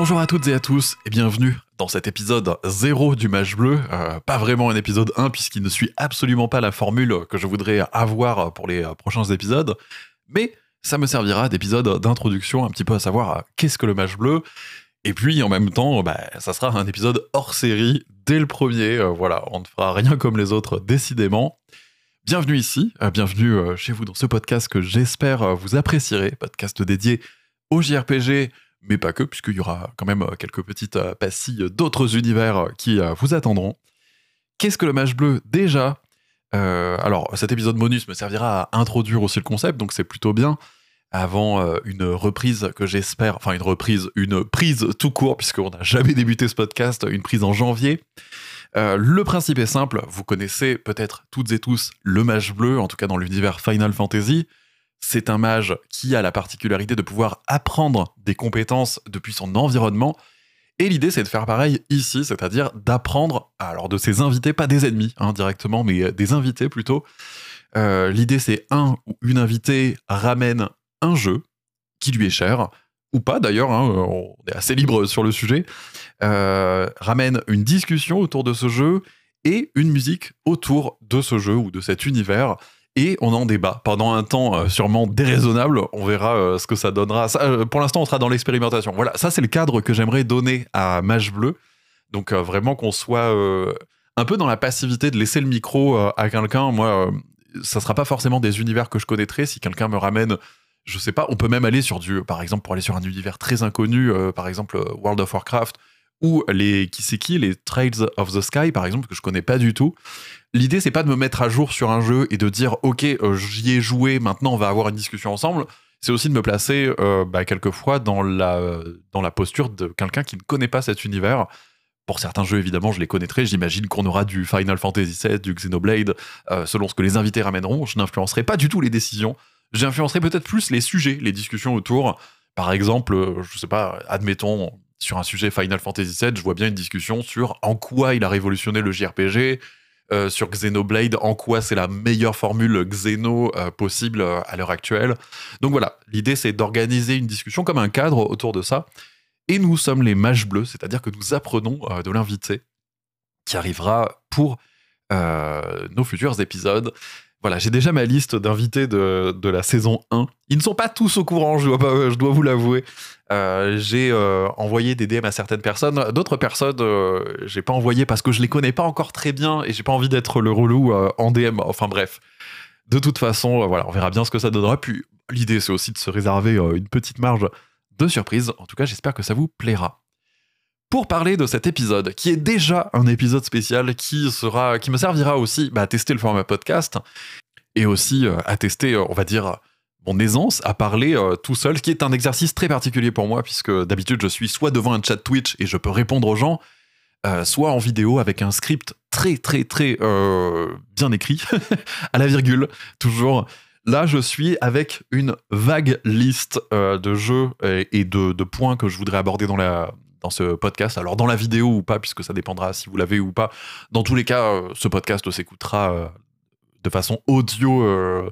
Bonjour à toutes et à tous et bienvenue dans cet épisode 0 du Mage Bleu. Euh, pas vraiment un épisode 1 puisqu'il ne suit absolument pas la formule que je voudrais avoir pour les prochains épisodes, mais ça me servira d'épisode d'introduction un petit peu à savoir euh, qu'est-ce que le Mage Bleu. Et puis en même temps, bah, ça sera un épisode hors série dès le premier. Euh, voilà, on ne fera rien comme les autres décidément. Bienvenue ici, bienvenue chez vous dans ce podcast que j'espère vous apprécierez, podcast dédié au JRPG, mais pas que, puisqu'il y aura quand même euh, quelques petites euh, pastilles d'autres univers euh, qui vous attendront. Qu'est-ce que le mage bleu Déjà, alors cet épisode bonus me servira à introduire aussi le concept, donc c'est plutôt bien. Avant une reprise que j'espère, enfin une reprise, une prise tout court, puisqu'on n'a jamais débuté ce podcast, une prise en janvier. le principe est simple, vous connaissez peut-être toutes et tous le mage bleu, en tout cas dans l'univers Final Fantasy c'est un mage qui a la particularité de pouvoir apprendre des compétences depuis son environnement. Et l'idée, c'est de faire pareil ici, c'est-à-dire d'apprendre, alors de ses invités, pas des ennemis hein, directement, mais euh, des invités plutôt. Euh, l'idée, c'est un ou une invitée ramène un jeu qui lui est cher, ou pas d'ailleurs, hein, on est assez libre sur le sujet, euh, ramène une discussion autour de ce jeu et une musique autour de ce jeu ou de cet univers et on en débat pendant un temps euh, sûrement déraisonnable. On verra euh, ce que ça donnera. Euh, pour l'instant, on sera dans l'expérimentation. Voilà, ça c'est le cadre que j'aimerais donner à Mage Bleu. Donc vraiment qu'on soit un peu dans la passivité de laisser le micro à quelqu'un. Moi, ça sera pas forcément des univers que je connaîtrais. Si quelqu'un me ramène, je sais pas, on peut même aller sur du, par exemple, pour aller sur un univers très inconnu, par exemple World of Warcraft ou les qui c'est qui les Trails of the Sky par exemple que je connais pas du tout l'idée c'est pas de me mettre à jour sur un jeu et de dire ok euh, j'y ai joué maintenant on va avoir une discussion ensemble c'est aussi de me placer euh, bah, quelquefois dans la dans la posture de quelqu'un qui ne connaît pas cet univers pour certains jeux, évidemment, je les connaîtrai. J'imagine qu'on aura du Final Fantasy VII, du Xenoblade, euh, selon ce que les invités ramèneront. Je n'influencerai pas du tout les décisions. J'influencerai peut-être plus les sujets, les discussions autour. Par exemple, je sais pas, admettons, sur un sujet Final Fantasy VII, je vois bien une discussion sur en quoi il a révolutionné le JRPG, sur Xenoblade, en quoi c'est la meilleure formule Xeno euh, possible euh, à l'heure actuelle. Donc voilà, l'idée c'est d'organiser une discussion comme un cadre autour de ça. Et nous sommes les mages bleus, c'est-à-dire que nous apprenons de l'invité qui arrivera pour nos futurs épisodes. Voilà, j'ai déjà ma liste d'invités de, la saison 1. Ils ne sont pas tous au courant, je dois, je dois vous l'avouer. Euh, j'ai euh, envoyé des DM à certaines personnes. D'autres personnes, euh, j'ai pas envoyé parce que je les connais pas encore très bien et j'ai pas envie d'être le relou en DM. Enfin bref. De toute façon, voilà, on verra bien ce que ça donnera. Puis l'idée, c'est aussi de se réserver une petite marge de surprise. En tout cas, j'espère que ça vous plaira pour parler de cet épisode, qui est déjà un épisode spécial qui sera, qui me servira aussi bah, à tester le format podcast et aussi euh, à tester, euh, on va dire, mon aisance à parler euh, tout seul, ce qui est un exercice très particulier pour moi, puisque d'habitude je suis soit devant un chat Twitch et je peux répondre aux gens, soit en vidéo avec un script très très très bien écrit, à la virgule, toujours. Là, je suis avec une vague liste de jeux et, de, de, points que je voudrais aborder dans la, dans ce podcast. Alors dans la vidéo ou pas, puisque ça dépendra si vous l'avez ou pas. Dans tous les cas, euh, ce podcast s'écoutera euh, de façon audio euh,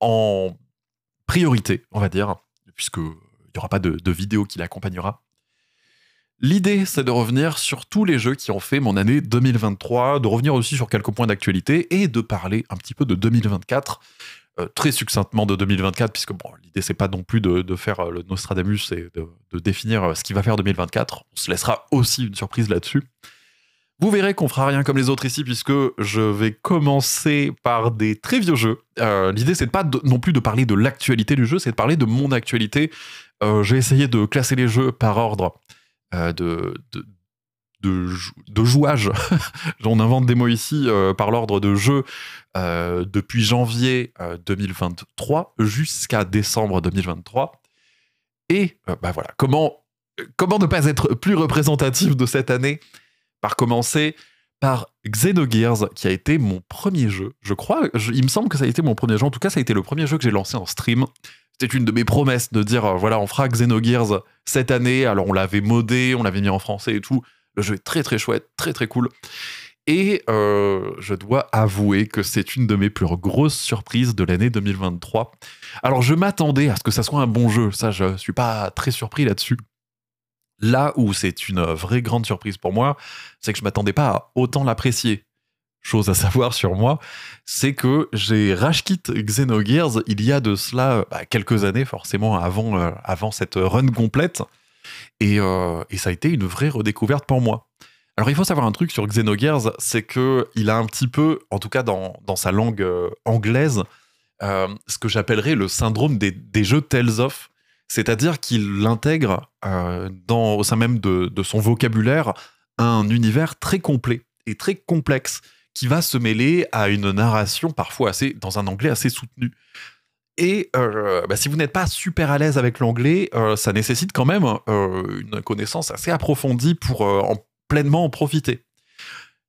en priorité, on va dire, puisque il n'y aura pas de, vidéo qui l'accompagnera. L'idée, c'est de revenir sur tous les jeux qui ont fait mon année 2023, de revenir aussi sur quelques points d'actualité et de parler un petit peu de 2024 euh, très succinctement de 2024, puisque bon, l'idée c'est pas non plus de, faire euh, le Nostradamus et de, définir euh, ce qu'il va faire 2024. On se laissera aussi une surprise là-dessus. Vous verrez qu'on fera rien comme les autres ici, puisque je vais commencer par des très vieux jeux. l'idée c'est pas non plus de parler de l'actualité du jeu, c'est de parler de mon actualité. J'ai essayé de classer les jeux par ordre de, de, jouage. On invente des mots ici euh, par l'ordre de jeu euh, depuis janvier 2023 euh, jusqu'à décembre 2023. Et bah voilà, comment, comment ne pas être plus représentatif de cette année? Par commencer par Xenogears, qui a été mon premier jeu. Je crois, il me semble que ça a été mon premier jeu. En tout cas, ça a été le premier jeu que j'ai lancé en stream. C'était une de mes promesses de dire, voilà, on fera Xenogears cette année. Alors, on l'avait modé, on l'avait mis en français et tout. Le jeu est très très chouette, très très cool. Et euh, je dois avouer que c'est une de mes plus grosses surprises de l'année 2023. Alors je m'attendais à ce que ça soit un bon jeu, ça je suis pas très surpris là-dessus. Là où c'est une vraie grande surprise pour moi, c'est que je m'attendais pas à autant l'apprécier. Chose à savoir sur moi, c'est que j'ai rashkit Xenogears il y a de cela bah, quelques années, forcément avant, euh, avant cette run complète. Et, euh, et, ça a été une vraie redécouverte pour moi. Alors il faut savoir un truc sur Xenogears, c'est que il a un petit peu, en tout cas dans, dans sa langue euh, anglaise, ce que j'appellerais le syndrome des, jeux Tales of. C'est-à-dire qu'il l'intègre euh, au sein même de, son vocabulaire un univers très complet et très complexe qui va se mêler à une narration parfois assez dans un anglais assez soutenu. Et euh, bah, si vous n'êtes pas super à l'aise avec l'anglais, euh, ça nécessite quand même une connaissance assez approfondie pour en, pleinement en profiter.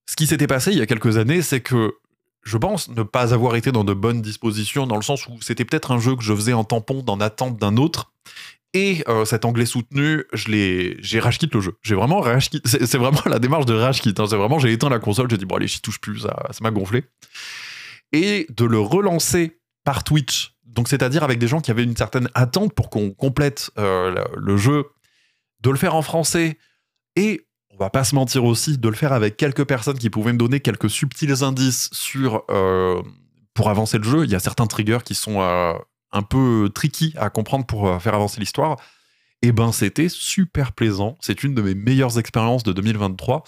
Ce qui s'était passé il y a quelques années, c'est que je pense ne pas avoir été dans de bonnes dispositions, dans le sens où c'était peut-être un jeu que je faisais en tampon dans attente d'un autre. Et euh, cet anglais soutenu, je l'ai, j'ai rage le jeu. J'ai vraiment rage C'est, vraiment la démarche de rage hein. C'est vraiment, j'ai éteint la console, j'ai dit bon allez, j'y touche plus, ça m'a gonflé. Et de le relancer par Twitch, donc c'est-à-dire avec des gens qui avaient une certaine attente pour qu'on complète euh, le jeu, de le faire en français et on va pas se mentir aussi, de le faire avec quelques personnes qui pouvaient me donner quelques subtils indices sur euh, pour avancer le jeu. Il y a certains triggers qui sont euh, un peu tricky à comprendre pour faire avancer l'histoire. Et eh ben c'était super plaisant. C'est une de mes meilleures expériences de 2023.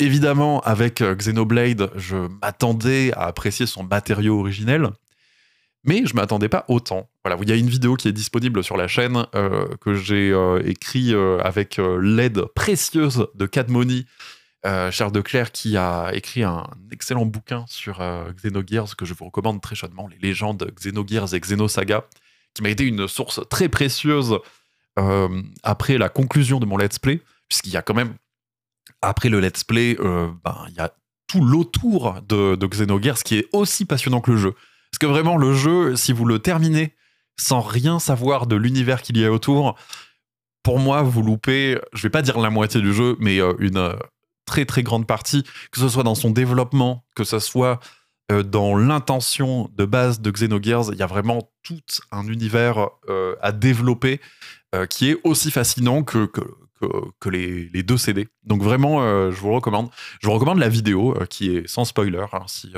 Évidemment, avec Xenoblade, je m'attendais à apprécier son matériau originel mais je m'attendais pas autant. Voilà, il y a une vidéo qui est disponible sur la chaîne euh, que j'ai euh, écrit euh, avec l'aide précieuse de Cadmoni, Charles Declerc, qui a écrit un excellent bouquin sur Xenogears que je vous recommande très chaudement, les légendes Xenogears et Xenosaga, qui m'a été une source très précieuse après la conclusion de mon let's play, puisqu'il y a quand même après le let's play, ben, il y a tout l'autour de Xenogears qui est aussi passionnant que le jeu. Parce que vraiment, le jeu, si vous le terminez sans rien savoir de l'univers qu'il y a autour, pour moi, vous loupez, je vais pas dire la moitié du jeu, mais euh, une euh, très très grande partie, que ce soit dans son développement, que ce soit euh, dans l'intention de base de Xenogears, il y a vraiment tout un univers à développer qui est aussi fascinant que, que, les, deux CD. Donc vraiment, je vous recommande. Je vous recommande la vidéo qui est sans spoiler, hein, si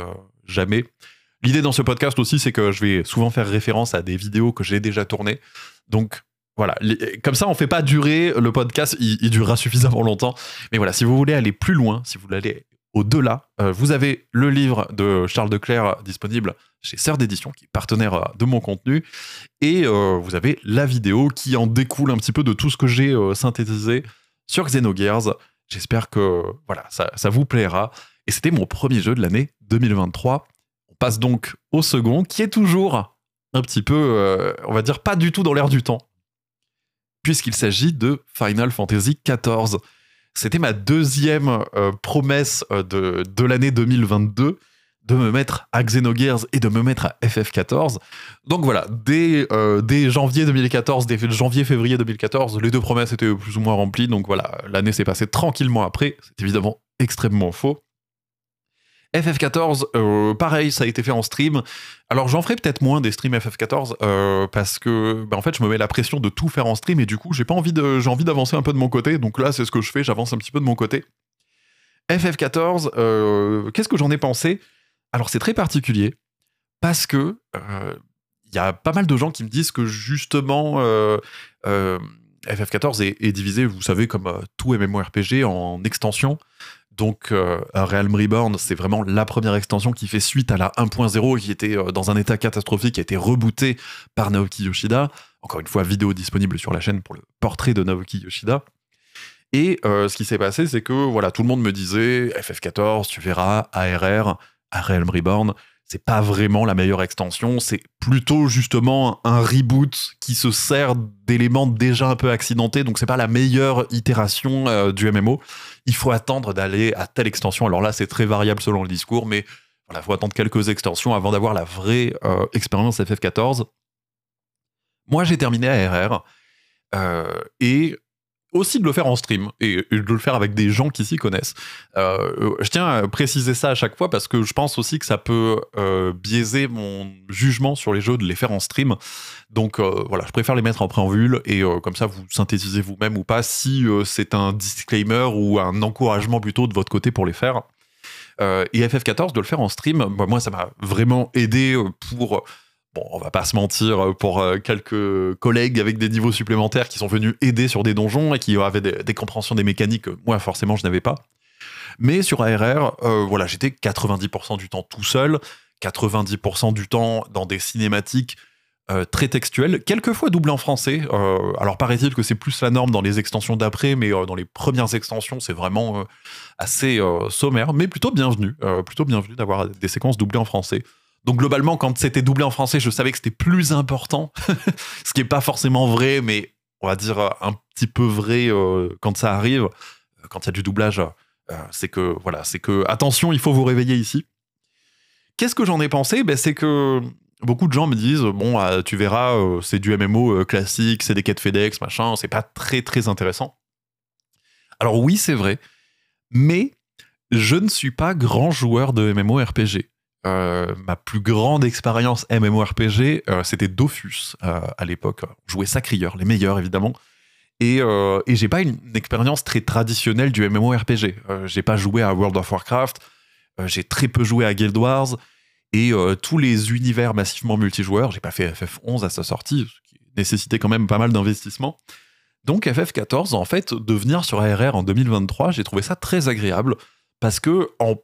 jamais L'idée dans ce podcast aussi, c'est que je vais souvent faire référence à des vidéos que j'ai déjà tournées. Donc voilà, comme ça, on fait pas durer le podcast, il, durera suffisamment longtemps. Mais voilà, si vous voulez aller plus loin, si vous voulez aller au-delà, euh, vous avez le livre de Charles Declerc disponible chez Sœur d'édition, qui est partenaire euh, de mon contenu, et euh, vous avez la vidéo qui en découle un petit peu de tout ce que j'ai synthétisé sur Xenogears. J'espère que voilà, ça vous plaira. Et c'était mon premier jeu de l'année 2023 passe donc au second, qui est toujours un petit peu, euh, on va dire, pas du tout dans l'air du temps, puisqu'il s'agit de Final Fantasy XIV. C'était ma deuxième euh, promesse euh, de, de l'année 2022 de me mettre à Xenogears et de me mettre à FF14. Donc voilà, dès, dès janvier 2014, dès janvier-février 2014, les deux promesses étaient plus ou moins remplies. Donc voilà, l'année s'est passée tranquillement après. C'est évidemment extrêmement faux. FF14, euh, pareil, ça a été fait en stream. Alors j'en ferai peut-être moins des streams FF14 euh, parce que bah, en fait je me mets la pression de tout faire en stream et du coup j'ai pas envie de d'avancer un peu de mon côté. Donc là c'est ce que je fais, j'avance un petit peu de mon côté. FF14, euh, qu'est-ce que j'en ai pensé? Alors c'est très particulier parce que il y a pas mal de gens qui me disent que justement FF14 est, est, divisé, vous savez, comme tout MMORPG en extensions. Donc, euh, Realm Reborn, c'est vraiment la première extension qui fait suite à la 1.0 qui était euh, dans un état catastrophique, qui a été rebootée par Naoki Yoshida. Encore une fois, vidéo disponible sur la chaîne pour le portrait de Naoki Yoshida. Et euh, ce qui s'est passé, c'est que voilà, tout le monde me disait FF14, tu verras, ARR, Realm Reborn, c'est pas vraiment la meilleure extension, c'est plutôt justement un reboot qui se sert d'éléments déjà un peu accidentés, donc c'est pas la meilleure itération euh, du MMO. Il faut attendre d'aller à telle extension. Alors là, c'est très variable selon le discours, mais voilà, faut attendre quelques extensions avant d'avoir la vraie euh, expérience FF14. Moi, j'ai terminé ARR euh, et aussi de le faire en stream et, de le faire avec des gens qui s'y connaissent. Euh, je tiens à préciser ça à chaque fois parce que je pense aussi que ça peut euh, biaiser mon jugement sur les jeux de les faire en stream. Donc euh, voilà, je préfère les mettre en préambule et comme ça vous synthétisez vous-même ou pas si c'est un disclaimer ou un encouragement plutôt de votre côté pour les faire. et FF14 de le faire en stream, moi ça m'a vraiment aidé pour on va pas se mentir, euh, pour euh, quelques collègues avec des niveaux supplémentaires qui sont venus aider sur des donjons et qui avaient des, compréhensions des mécaniques moi, forcément, je n'avais pas. Mais sur ARR, euh, voilà, j'étais 90% du temps tout seul, 90% du temps dans des cinématiques très textuelles, quelquefois doublées en français. alors paraît-il que c'est plus la norme dans les extensions d'après, mais dans les premières extensions, c'est vraiment assez sommaire, mais plutôt bienvenu, plutôt bienvenu d'avoir des séquences doublées en français. Donc globalement, quand c'était doublé en français, je savais que c'était plus important, ce qui n'est pas forcément vrai, mais on va dire un petit peu vrai euh, quand ça arrive, euh, quand il y a du doublage. Euh, c'est que voilà, c'est que attention, il faut vous réveiller ici. Qu'est-ce que j'en ai pensé? Ben, c'est que beaucoup de gens me disent bon, tu verras, c'est du MMO classique, c'est des quêtes FedEx, machin, c'est pas très très intéressant. Alors oui, c'est vrai, mais je ne suis pas grand joueur de MMORPG. Euh, ma plus grande expérience MMORPG, euh, c'était Dofus euh, à l'époque. Jouait Sacrieur, les meilleurs évidemment. Et, et j'ai pas une, expérience très traditionnelle du MMORPG. j'ai pas joué à World of Warcraft, j'ai très peu joué à Guild Wars, et tous les univers massivement multijoueurs, j'ai pas fait FF11 à sa sortie, ce qui nécessitait quand même pas mal d'investissement. Donc FF14, en fait, de venir sur ARR en 2023, j'ai trouvé ça très agréable parce que en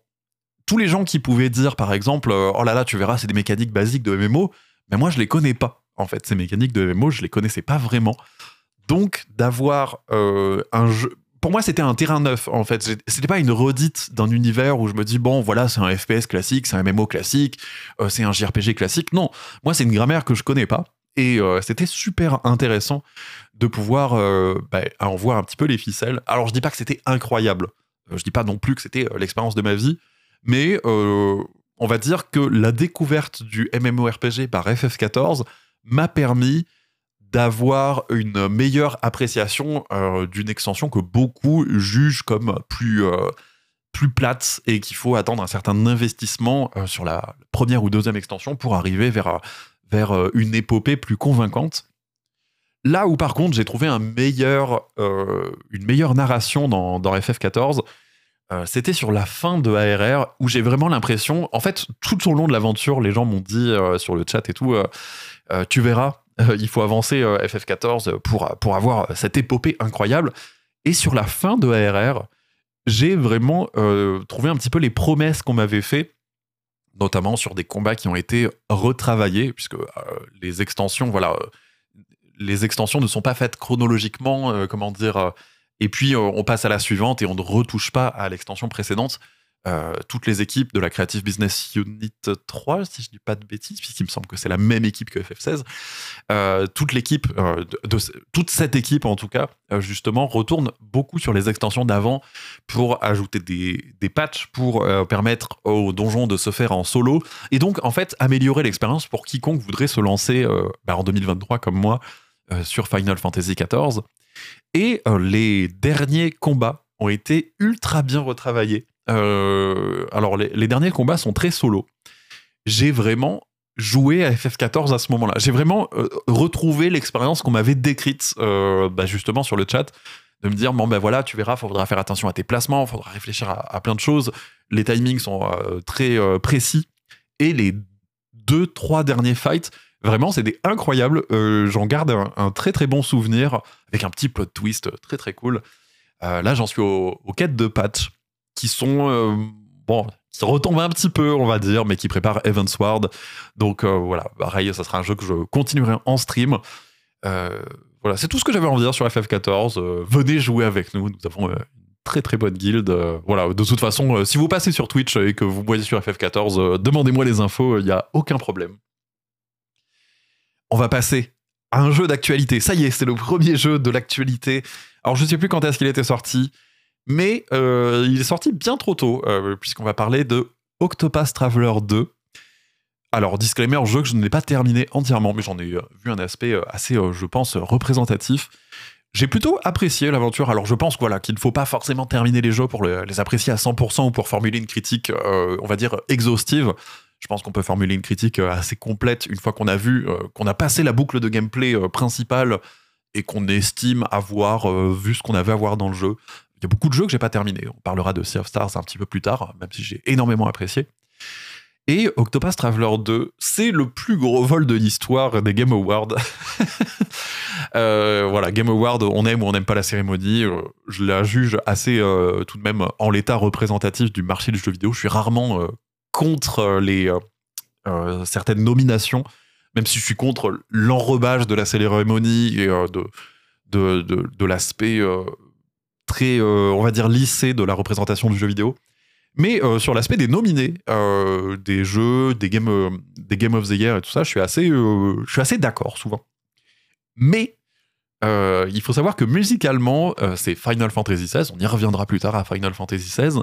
tous les gens qui pouvaient dire, par exemple, euh, oh là là, tu verras, c'est des mécaniques basiques de MMO, mais moi, je les connais pas. En fait, ces mécaniques de MMO, je les connaissais pas vraiment. Donc, d'avoir euh, un jeu. Pour moi, c'était un terrain neuf, en fait. C'était pas une redite d'un univers où je me dis, bon, voilà, c'est un FPS classique, c'est un MMO classique, euh, c'est un JRPG classique. Non, moi, c'est une grammaire que je connais pas. Et c'était super intéressant de pouvoir bah, en voir un petit peu les ficelles. Alors, je dis pas que c'était incroyable. Je dis pas non plus que c'était l'expérience de ma vie. Mais euh, on va dire que la découverte du MMORPG par FF14 m'a permis d'avoir une meilleure appréciation euh, d'une extension que beaucoup jugent comme plus, euh, plus plate et qu'il faut attendre un certain investissement sur la première ou deuxième extension pour arriver vers, vers une épopée plus convaincante. Là où par contre j'ai trouvé une meilleure narration dans, dans FF14, euh, c'était sur la fin de ARR où j'ai vraiment l'impression, en fait, tout au long de l'aventure, les gens m'ont dit euh, sur le chat et tout, euh, tu verras, il faut avancer FF14 pour, pour avoir cette épopée incroyable. Et sur la fin de ARR, j'ai vraiment trouvé un petit peu les promesses qu'on m'avait fait, notamment sur des combats qui ont été retravaillés, puisque les extensions, voilà, les extensions ne sont pas faites chronologiquement, comment dire et puis, euh, on passe à la suivante et on ne retouche pas à l'extension précédente. Euh, toutes les équipes de la Creative Business Unit 3, si je dis pas de bêtises, puisqu'il me semble que c'est la même équipe que FF16, euh, toute l'équipe, de, toute cette équipe en tout cas, justement, retourne beaucoup sur les extensions d'avant pour ajouter des, patchs, pour permettre aux donjons de se faire en solo, et donc en fait améliorer l'expérience pour quiconque voudrait se lancer bah, en 2023 comme moi sur Final Fantasy XIV. Et euh, les derniers combats ont été ultra bien retravaillés. Euh, alors, les, derniers combats sont très solo. J'ai vraiment joué à FF14 à ce moment-là. J'ai vraiment euh, retrouvé l'expérience qu'on m'avait décrite bah, justement sur le chat, de me dire bon ben voilà, tu verras, faudra faire attention à tes placements, faudra réfléchir à, plein de choses. Les timings sont très précis et les deux trois derniers fights Vraiment, c'était incroyable. Euh, j'en garde un, très très bon souvenir avec un petit plot twist très très cool. Euh, là, j'en suis aux, quêtes de patch qui sont euh, bon, qui retombent un petit peu, on va dire, mais qui préparent Evansward. Donc voilà, pareil, ça sera un jeu que je continuerai en stream. voilà, c'est tout ce que j'avais envie de dire sur FF14. venez jouer avec nous. Nous avons une très très bonne guilde. voilà, de toute façon, si vous passez sur Twitch et que vous voyez sur FF14, demandez-moi les infos, il n'y a aucun problème on va passer à un jeu d'actualité. Ça y est, c'est le premier jeu de l'actualité. Alors je ne sais plus quand est-ce qu'il était sorti, mais euh, il est sorti bien trop tôt, euh, puisqu'on va parler de Octopath Traveler 2. Alors, disclaimer, jeu que je n'ai pas terminé entièrement, mais j'en ai euh, vu un aspect assez, je pense, représentatif. j'ai plutôt apprécié l'aventure. Alors je pense voilà, qu'il ne faut pas forcément terminer les jeux pour les apprécier à 100% ou pour formuler une critique, on va dire, exhaustive. Je pense qu'on peut formuler une critique euh, assez complète une fois qu'on a vu, euh, qu'on a passé la boucle de gameplay principale et qu'on estime avoir vu ce qu'on avait à voir dans le jeu. Il y a beaucoup de jeux que j'ai pas terminés. On parlera de Sea of Stars un petit peu plus tard, même si j'ai énormément apprécié. Et Octopus Traveler 2, c'est le plus gros vol de l'histoire des Game Awards. Euh, voilà, Game Awards, on aime ou on n'aime pas la cérémonie. Euh, je la juge assez euh, tout de même en l'état représentatif du marché du jeu vidéo. Je suis rarement contre les certaines nominations, même si je suis contre l'enrobage de la cérémonie et de, de, de, l'aspect très, on va dire, lissé de la représentation du jeu vidéo. Mais euh, sur l'aspect des nominés, euh, des jeux, des euh, des game of the Year et tout ça, je suis assez, je suis assez d'accord souvent. Mais il faut savoir que musicalement, c'est Final Fantasy XVI, on y reviendra plus tard à Final Fantasy XVI,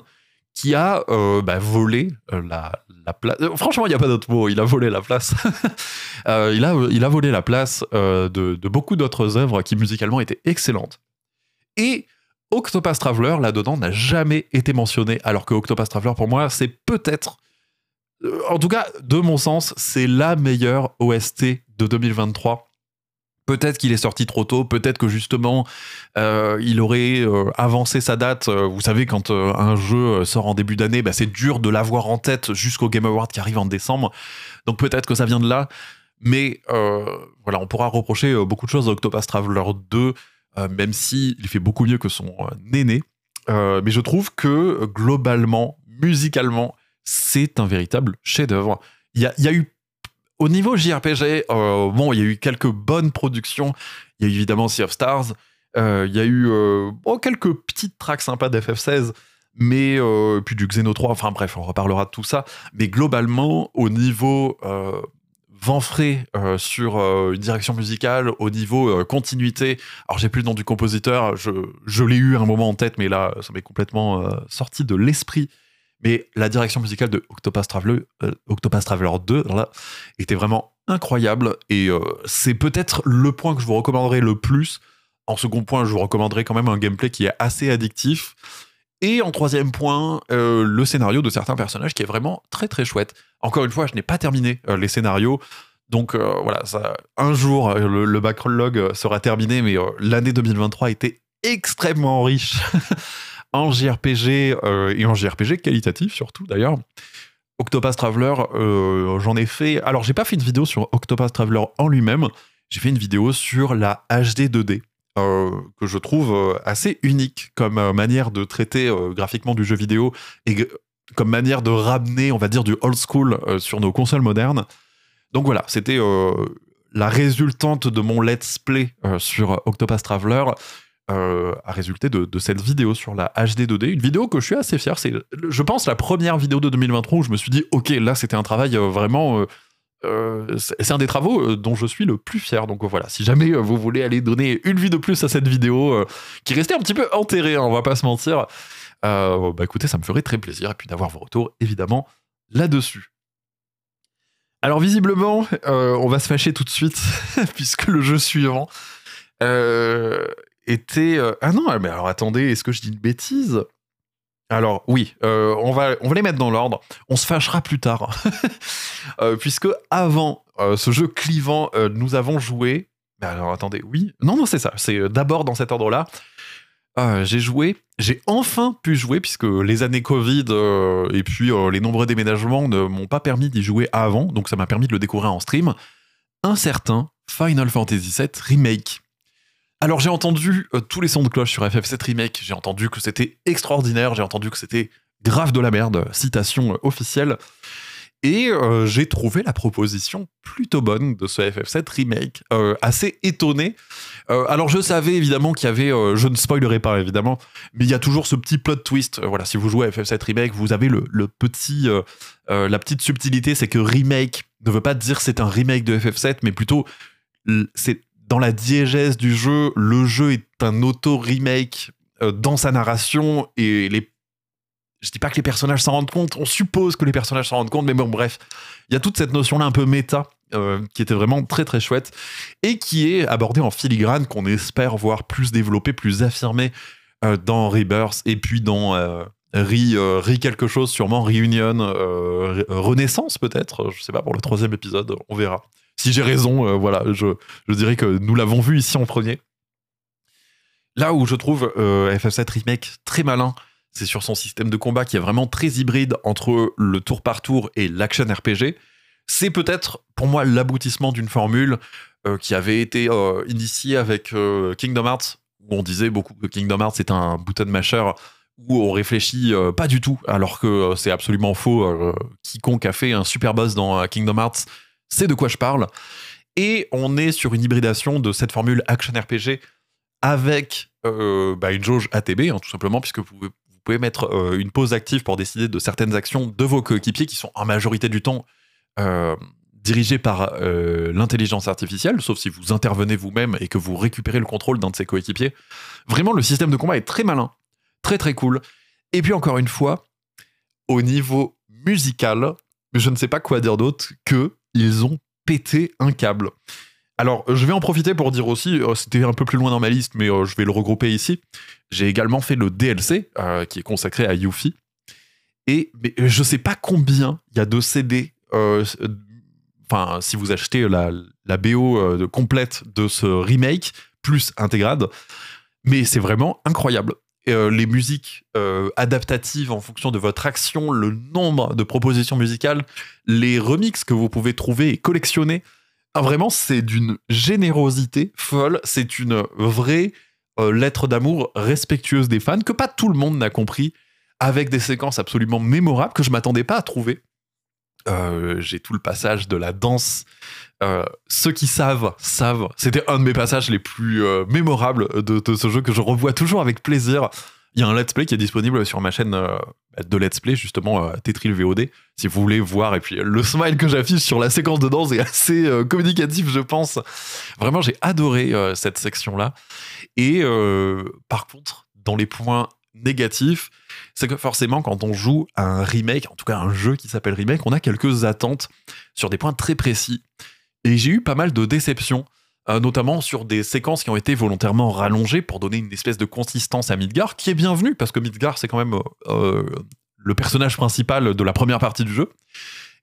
qui a bah, volé la, la place. franchement, il n'y a pas d'autre mot, il a volé la place. il, a, il a volé la place de, de beaucoup d'autres œuvres qui musicalement étaient excellentes. Et Octopus Traveler, là-dedans, n'a jamais été mentionné, alors que Octopus Traveler, pour moi, c'est peut-être, euh, en tout cas, de mon sens, c'est la meilleure OST de 2023. Peut-être qu'il est sorti trop tôt, peut-être que justement, euh, il aurait euh, avancé sa date. Vous savez, quand un jeu sort en début d'année, bah, c'est dur de l'avoir en tête jusqu'au Game Award qui arrive en décembre. Donc peut-être que ça vient de là. Mais voilà, on pourra reprocher beaucoup de choses à Octopus Traveler 2 euh, même s'il fait beaucoup mieux que son. Euh, euh, mais je trouve que globalement, musicalement, c'est un véritable chef-d'œuvre. Il y a, eu au niveau JRPG, bon, il y a eu quelques bonnes productions. Il y a eu évidemment Sea of Stars. il y a eu quelques petites tracks sympas d'FF16, mais puis du Xeno 3. Enfin bref, on reparlera de tout ça. Mais globalement, au niveau vent frais euh, sur euh, une direction musicale au niveau euh, continuité. Alors j'ai plus le nom du compositeur, je, je l'ai eu un moment en tête, mais là ça m'est complètement sorti de l'esprit. Mais la direction musicale de Octopus Traveler, Octopus Traveler 2 là, était vraiment incroyable et c'est peut-être le point que je vous recommanderais le plus. En second point, je vous recommanderais quand même un gameplay qui est assez addictif. Et en troisième point, euh, le scénario de certains personnages qui est vraiment très très chouette. Encore une fois, je n'ai pas terminé euh, les scénarios. Donc euh, voilà, un jour, le, le backlog sera terminé, mais l'année 2023 a été extrêmement riche en JRPG et en JRPG qualitatif surtout d'ailleurs. Octopus Traveler, j'en ai fait. Alors, j'ai pas fait une vidéo sur Octopus Traveler en lui-même, j'ai fait une vidéo sur la HD 2D. Euh, que je trouve euh, assez unique comme euh, manière de traiter graphiquement du jeu vidéo et comme manière de ramener, on va dire, du old school sur nos consoles modernes. Donc voilà, c'était la résultante de mon let's play sur Octopus Traveler. A résulté de, cette vidéo sur la HD 2D, une vidéo que je suis assez fier. C'est, je pense, la première vidéo de 2023 où je me suis dit, ok, là c'était un travail vraiment euh, c'est un des travaux euh, dont je suis le plus fier. Donc voilà, si jamais euh, vous voulez aller donner une vie de plus à cette vidéo, qui restait un petit peu enterrée, hein, on va pas se mentir, bah écoutez, ça me ferait très plaisir et puis d'avoir vos retours évidemment là-dessus. Alors visiblement, on va se fâcher tout de suite puisque le jeu suivant était ah non, mais alors attendez, est-ce que je dis une bêtise? Alors oui, euh, on, va, on va les mettre dans l'ordre. On se fâchera plus tard. Euh, puisque avant euh, ce jeu clivant, nous avons joué... Mais alors attendez, oui Non, non, c'est ça. C'est d'abord dans cet ordre-là. j'ai joué, j'ai enfin pu jouer, puisque les années Covid et puis les nombreux déménagements ne m'ont pas permis d'y jouer avant, donc ça m'a permis de le découvrir en stream. Un certain Final Fantasy VII Remake. Alors j'ai entendu euh, tous les sons de cloche sur FF7 Remake, j'ai entendu que c'était extraordinaire, j'ai entendu que c'était grave de la merde, citation euh, officielle, et euh, j'ai trouvé la proposition plutôt bonne de ce FF7 Remake, assez étonné. alors je savais évidemment qu'il y avait, je ne spoilerai pas évidemment, mais il y a toujours ce petit plot twist. voilà, si vous jouez à FF7 Remake, vous avez le, le petit, la petite subtilité, c'est que remake ne veut pas dire c'est un remake de FF7, mais plutôt c'est dans la diégèse du jeu, le jeu est un auto-remake euh, dans sa narration et les je dis pas que les personnages s'en rendent compte, on suppose que les personnages s'en rendent compte, mais bon, bref, il y a toute cette notion-là un peu méta euh, qui était vraiment très très chouette et qui est abordée en filigrane, qu'on espère voir plus développée, plus affirmée euh, dans Rebirth et puis dans euh, Re, quelque chose, sûrement Reunion, Renaissance peut-être, je sais pas pour le troisième épisode, on verra. Si j'ai raison, voilà, je, dirais que nous l'avons vu ici en premier. Là où je trouve FF7 Remake très malin, c'est sur son système de combat qui est vraiment très hybride entre le tour par tour et l'action RPG. C'est peut-être pour moi l'aboutissement d'une formule euh, qui avait été euh, initiée avec euh, Kingdom Hearts, où on disait beaucoup que Kingdom Hearts c'est un button masher où on réfléchit pas du tout, alors que c'est absolument faux. quiconque a fait un super boss dans Kingdom Hearts sait de quoi je parle. Et on est sur une hybridation de cette formule action RPG avec bah, une jauge ATB, hein, tout simplement, puisque vous pouvez pouvez mettre euh, une pause active pour décider de certaines actions de vos coéquipiers qui sont en majorité du temps euh, dirigées par euh, l'intelligence artificielle, sauf si vous intervenez vous-même et que vous récupérez le contrôle d'un de ses coéquipiers. Vraiment, le système de combat est très malin, très très cool. Et puis encore une fois, au niveau musical, je ne sais pas quoi dire d'autre que ils ont pété un câble. Alors, je vais en profiter pour dire aussi, c'était un peu plus loin dans ma liste, mais je vais le regrouper ici. J'ai également fait le DLC euh, qui est consacré à Yuffie. Et mais je sais pas combien il y a de CD. Euh, enfin, si vous achetez la, BO euh, complète de ce remake, plus intégrade, mais c'est vraiment incroyable. Les musiques adaptatives en fonction de votre action, le nombre de propositions musicales, les remixes que vous pouvez trouver et collectionner. Ah, vraiment, c'est d'une générosité folle. C'est une vraie euh, lettre d'amour respectueuse des fans que pas tout le monde n'a compris, avec des séquences absolument mémorables que je m'attendais pas à trouver. Euh, j'ai tout le passage de la danse. Euh, ceux qui savent, savent. C'était un de mes passages les plus mémorables de, ce jeu que je revois toujours avec plaisir. Il y a un let's play qui est disponible sur ma chaîne de let's play, justement, Tetril VOD, si vous voulez voir. Et puis le smile que j'affiche sur la séquence de danse est assez communicatif, je pense. Vraiment, j'ai adoré cette section-là. Et euh, par contre, dans les points négatifs, c'est que forcément, quand on joue à un remake, en tout cas un jeu qui s'appelle remake, on a quelques attentes sur des points très précis. Et j'ai eu pas mal de déceptions, euh, notamment sur des séquences qui ont été volontairement rallongées pour donner une espèce de consistance à Midgar, qui est bienvenue, parce que Midgar, c'est quand même euh, le personnage principal de la première partie du jeu.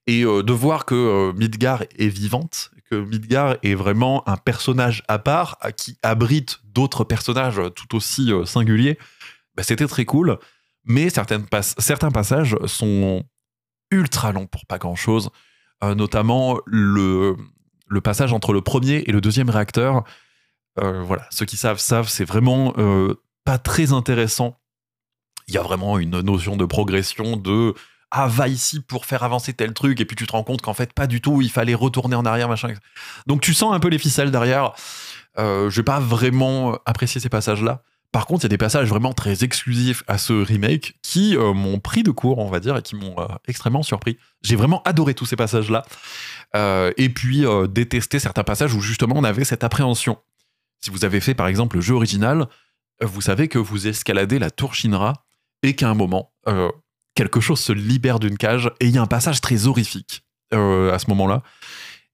Et de voir que Midgar est vivante, que Midgar est vraiment un personnage à part qui abrite d'autres personnages tout aussi euh, singuliers, bah, c'était très cool. Mais certains passages sont ultra longs pour pas grand chose. Euh, notamment le, le passage entre le premier et le deuxième réacteur. Euh, voilà, ceux qui savent, savent, c'est vraiment pas très intéressant. Il y a vraiment une notion de progression, de ah va ici pour faire avancer tel truc et puis tu te rends compte qu'en fait pas du tout il fallait retourner en arrière machin donc tu sens un peu les ficelles derrière euh, je vais pas vraiment apprécier ces passages là par contre il y a des passages vraiment très exclusifs à ce remake qui euh, m'ont pris de court on va dire et qui m'ont euh, extrêmement surpris j'ai vraiment adoré tous ces passages là euh, et puis détesté certains passages où justement on avait cette appréhension si vous avez fait par exemple le jeu original vous savez que vous escaladez la tour Shinra et qu'à un moment quelque chose se libère d'une cage et il y a un passage très horrifique euh, à ce moment-là.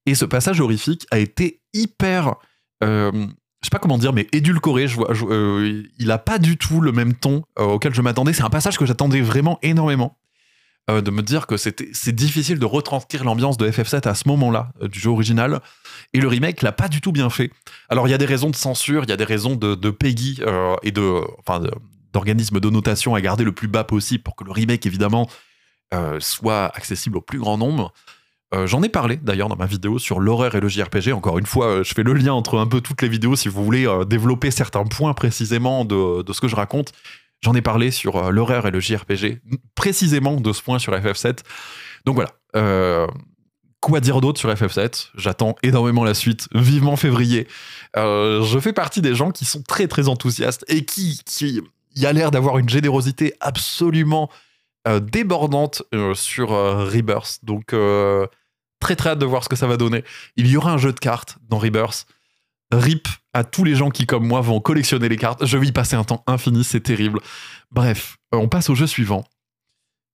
Et ce passage horrifique a été hyper, euh, je sais pas comment dire, mais édulcoré. Euh, il a pas du tout le même ton auquel je m'attendais. C'est un passage que j'attendais vraiment énormément. De me dire que c'est difficile de retranscrire l'ambiance de FF7 à ce moment-là du jeu original et le remake l'a pas du tout bien fait. Alors il y a des raisons de censure, il y a des raisons de, de Peggy et de enfin de, d'organismes de notation à garder le plus bas possible pour que le remake, évidemment, euh, soit accessible au plus grand nombre. Euh, j'en ai parlé d'ailleurs dans ma vidéo sur l'horreur et le JRPG. Encore une fois, euh, je fais le lien entre un peu toutes les vidéos si vous voulez développer certains points précisément de, ce que je raconte. J'en ai parlé sur l'horreur et le JRPG, précisément de ce point sur FF7. Donc voilà. quoi dire d'autre sur FF7 J'attends énormément la suite, vivement février. je fais partie des gens qui sont très très enthousiastes et qui, qui y a l'air d'avoir une générosité absolument euh, débordante euh, sur euh, Rebirth. Donc, très très hâte de voir ce que ça va donner. Il y aura un jeu de cartes dans Rebirth. RIP à tous les gens qui, comme moi, vont collectionner les cartes. Je vais y passer un temps infini, c'est terrible. Bref, on passe au jeu suivant.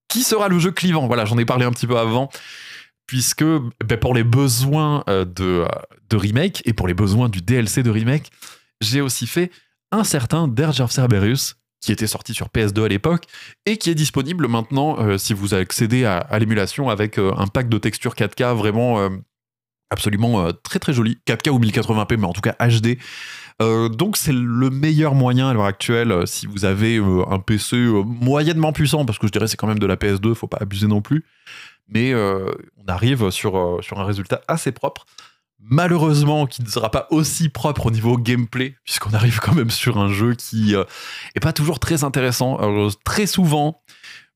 qui sera le jeu clivant? Voilà, j'en ai parlé un petit peu avant, puisque ben, pour les besoins euh, de, de remake et pour les besoins du DLC de remake, j'ai aussi fait un certain Dirge of Cerberus qui était sorti sur PS2 à l'époque et qui est disponible maintenant euh, si vous accédez à, l'émulation avec euh, un pack de textures 4K vraiment euh, absolument très très joli. 4K ou 1080p mais en tout cas HD donc c'est le meilleur moyen à l'heure actuelle si vous avez un PC moyennement puissant parce que je dirais c'est quand même de la PS2 faut pas abuser non plus. Mais on arrive sur, sur un résultat assez propre. Malheureusement qui ne sera pas aussi propre au niveau gameplay puisqu'on arrive quand même sur un jeu qui euh, est pas toujours très intéressant. Très souvent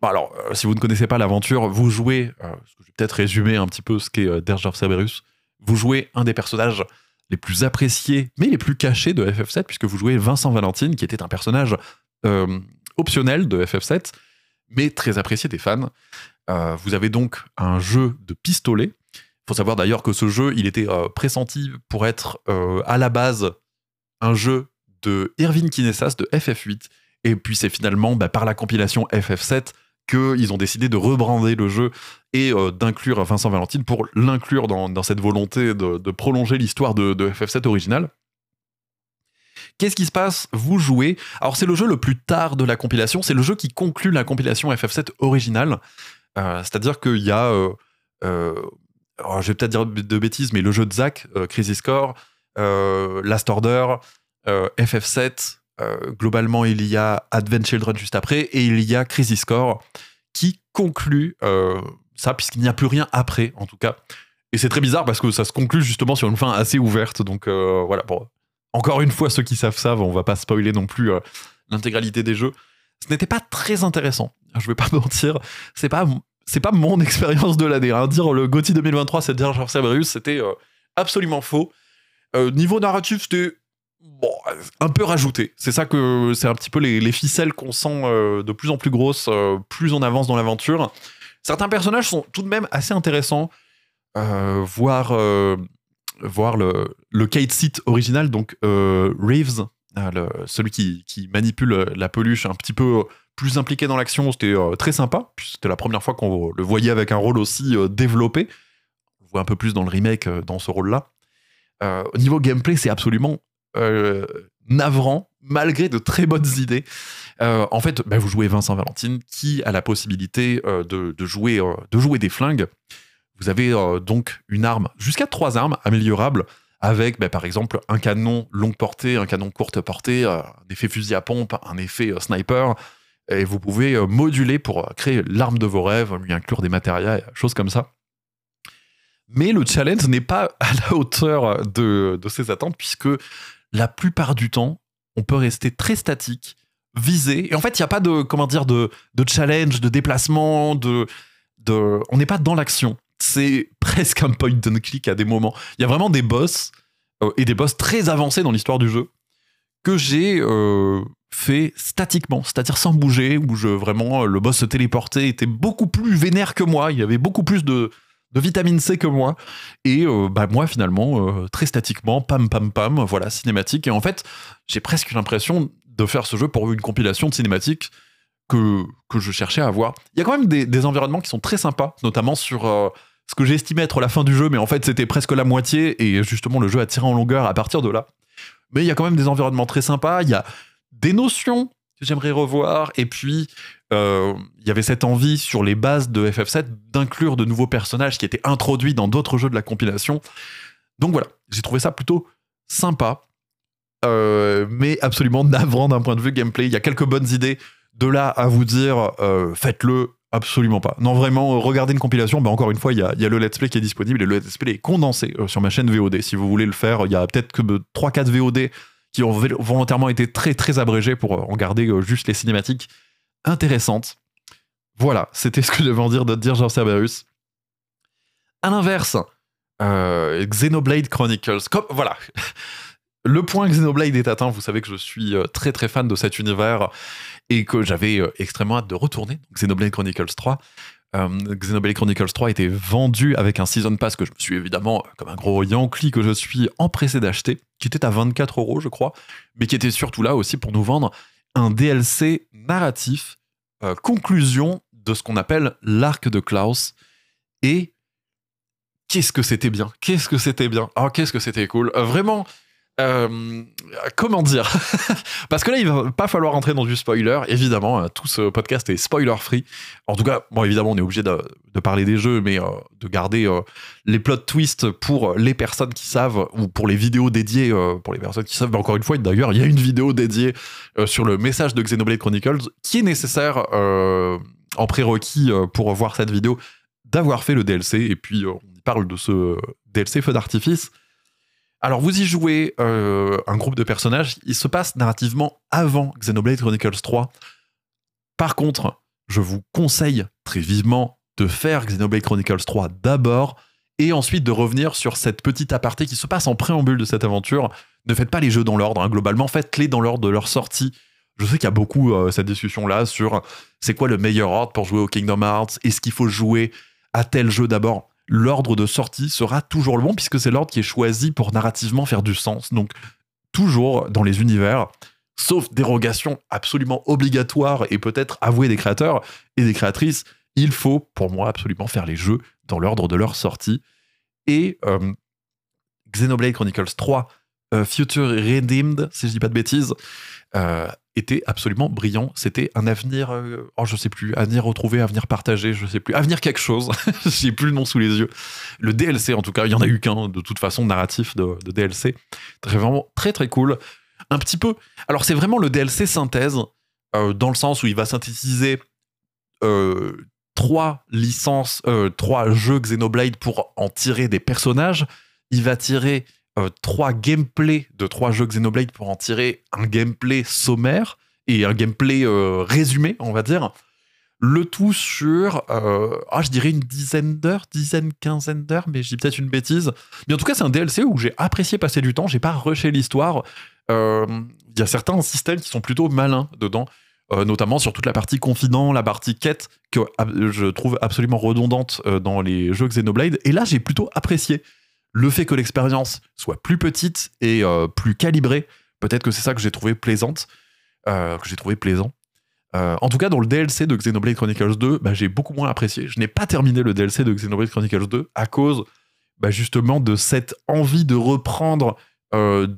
alors euh, si vous ne connaissez pas l'aventure vous jouez euh, je vais peut-être résumer un petit peu ce qu'est euh, Dirge of Cerberus vous jouez un des personnages les plus appréciés mais les plus cachés de FF7 puisque vous jouez Vincent Valentine qui était un personnage euh, optionnel de FF7 mais très apprécié des fans Euh, vous avez donc un jeu de pistolet faut savoir d'ailleurs que ce jeu, il était euh, pressenti pour être à la base un jeu de Irving Kinessas de FF8. Et puis c'est finalement bah, par la compilation FF7 qu'ils ont décidé de rebrander le jeu et euh, d'inclure Vincent Valentine pour l'inclure dans, dans cette volonté de, prolonger l'histoire de, de FF7 original. Qu'est-ce qui se passe? Vous jouez. Alors, c'est le jeu le plus tard de la compilation. C'est le jeu qui conclut la compilation FF7 originale. Euh, C'est-à-dire qu'il y a. euh, euh, alors, je vais peut-être dire de bêtises, mais le jeu de euh, Crisis Core, Last Order, euh, FF7, euh, globalement, il y a Advent Children juste après, et il y a Crisis Core qui conclut euh, ça, puisqu'il n'y a plus rien après, en tout cas. Et c'est très bizarre parce que ça se conclut justement sur une fin assez ouverte. Donc euh, voilà, bon. Encore une fois, ceux qui savent savent, on va pas spoiler non plus l'intégralité des jeux. Ce n'était pas très intéressant. Je vais pas mentir. C'est pas, c'est pas mon expérience de l'année. hein. Dire le GOTY 2023, c'est dire George Cerberus, c'était absolument faux. Niveau narratif, c'était un peu rajouté. C'est ça que c'est un petit peu les, les ficelles qu'on sent euh, de plus en plus grosses, euh, plus on avance dans l'aventure. Certains personnages sont tout de même assez intéressants. Euh, voir euh, voir le, le Kate Seat original, donc Reeves, celui qui, qui manipule la peluche un petit peu plus impliqué dans l'action, c'était très sympa. C'était la première fois qu'on le voyait avec un rôle aussi développé. On voit un peu plus dans le remake dans ce rôle-là. Au niveau gameplay, c'est absolument euh, navrant, malgré de très bonnes idées. Euh, en fait, bah, vous jouez Vincent Valentine, qui a la possibilité euh, de, jouer, de jouer des flingues. Vous avez donc une arme, jusqu'à trois armes améliorables, avec bah, par exemple un canon longue portée, un canon courte portée, un effet fusil à pompe, un effet sniper. Et vous pouvez moduler pour créer l'arme de vos rêves, lui inclure des matériels, choses comme ça. Mais le challenge n'est pas à la hauteur de, de ses attentes, puisque la plupart du temps, on peut rester très statique, visé. Et en fait, il n'y a pas de, comment dire, de, challenge, de déplacement, de, de... on n'est pas dans l'action. C'est presque un point and click à des moments. Il y a vraiment des boss, euh, et des boss très avancés dans l'histoire du jeu, que j'ai euh, fait statiquement, c'est-à-dire sans bouger, où je, vraiment, euh, le boss se téléportait, était beaucoup plus vénère que moi, il y avait beaucoup plus de, de vitamine C que moi, et euh, bah, moi, finalement, euh, très statiquement, pam, pam, pam, voilà, cinématique, et en fait, j'ai presque l'impression de faire ce jeu pour une compilation de cinématiques que, que je cherchais à avoir. Il y a quand même des, environnements qui sont très sympas, notamment sur euh, ce que j'estimais être la fin du jeu, mais en fait c'était presque la moitié, et justement le jeu a tiré en longueur à partir de là. Mais il y a quand même des environnements très sympas, il y a des notions j'aimerais revoir, et puis euh, il y avait cette envie sur les bases de FF7 d'inclure de nouveaux personnages qui étaient introduits dans d'autres jeux de la compilation. Donc voilà, j'ai trouvé ça plutôt sympa. Euh, mais absolument navrant d'un point de vue gameplay. Il y a quelques bonnes idées. De là à vous dire, euh, faites-le, absolument pas. Non, vraiment, regardez une compilation. Bah, encore une fois, il y a, y a le let's play qui est disponible et le let's play est condensé sur ma chaîne VOD. Si vous voulez le faire, il y a peut-être que 3-4 VOD qui ont volontairement été très très abrégés pour euh, en garder euh, juste les cinématiques intéressantes. Voilà, c'était ce que j'avais en dire de dire George Cerberus. À l'inverse, euh, Xenoblade Chronicles. Voilà. Le point Xenoblade est atteint. Vous savez que je suis très très fan de cet univers et que j'avais extrêmement hâte de retourner. Xenoblade Chronicles 3. Euh, Xenoblade Chronicles 3 était vendu avec un Season Pass que je me suis évidemment, comme un gros Yankee que je suis, empressé d'acheter, qui était à 24 euros, je crois, mais qui était surtout là aussi pour nous vendre un DLC narratif, euh, conclusion de ce qu'on appelle l'arc de Klaus. Et qu'est-ce que c'était bien Qu'est-ce que c'était bien Oh, qu'est-ce que c'était cool Euh, Vraiment, euh, comment dire Parce que là, il va pas falloir entrer dans du spoiler. Évidemment, euh, tout ce podcast est spoiler free. En tout cas, bon, évidemment, on est obligé de, parler des jeux, mais euh, de garder les plot twists pour les personnes qui savent ou pour les vidéos dédiées pour les personnes qui savent. Mais encore une fois, d'ailleurs, il y a une vidéo dédiée sur le message de Xenoblade Chronicles qui est nécessaire en prérequis pour voir cette vidéo d'avoir fait le DLC. Et puis, on y parle de ce DLC feu d'artifice. Alors, vous y jouez euh, un groupe de personnages. Il se passe narrativement avant Xenoblade Chronicles 3. Par contre, je vous conseille très vivement de faire Xenoblade Chronicles 3 d'abord et ensuite de revenir sur cette petite aparté qui se passe en préambule de cette aventure. Ne faites pas les jeux dans l'ordre, hein. globalement, faites-les dans l'ordre de leur sortie. Je sais qu'il y a beaucoup euh, cette discussion-là sur c'est quoi le meilleur ordre pour jouer au Kingdom Hearts, est-ce qu'il faut jouer à tel jeu d'abord? L'ordre de sortie sera toujours le bon puisque c'est l'ordre qui est choisi pour narrativement faire du sens. Donc, toujours dans les univers, sauf dérogation absolument obligatoire et peut-être avouée des créateurs et des créatrices, il faut pour moi absolument faire les jeux dans l'ordre de leur sortie. Et euh, Xenoblade Chronicles 3 euh, Future Redeemed, si je dis pas de bêtises, euh, était absolument brillant. C'était un avenir, euh, oh je sais plus, avenir retrouvé, avenir partagé, je sais plus, avenir quelque chose. J'ai plus le nom sous les yeux. Le DLC en tout cas, il y en a eu qu'un de toute façon narratif de, DLC. Très vraiment très très cool. Un petit peu. Alors c'est vraiment le DLC synthèse euh, dans le sens où il va synthétiser euh, trois licences, euh, trois jeux Xenoblade pour en tirer des personnages. Il va tirer euh, trois gameplays de trois jeux Xenoblade pour en tirer un gameplay sommaire et un gameplay euh, résumé, on va dire. Le tout sur, euh, ah, je dirais une dizaine d'heures, dizaine, quinzaine d'heures, mais j'ai peut-être une bêtise. Mais en tout cas, c'est un DLC où j'ai apprécié passer du temps, j'ai pas rushé l'histoire. Il y a certains systèmes qui sont plutôt malins dedans, notamment sur toute la partie confident, la partie quête, que euh, je trouve absolument redondante dans les jeux Xenoblade. Et là, j'ai plutôt apprécié le fait que l'expérience soit plus petite et euh, plus calibrée. Peut-être que c'est ça que j'ai trouvé plaisante, euh, que j'ai trouvé plaisant. Euh, en tout cas, dans le DLC de Xenoblade Chronicles 2, bah, j'ai beaucoup moins apprécié. Je n'ai pas terminé le DLC de Xenoblade Chronicles 2 à cause bah, justement de cette envie de reprendre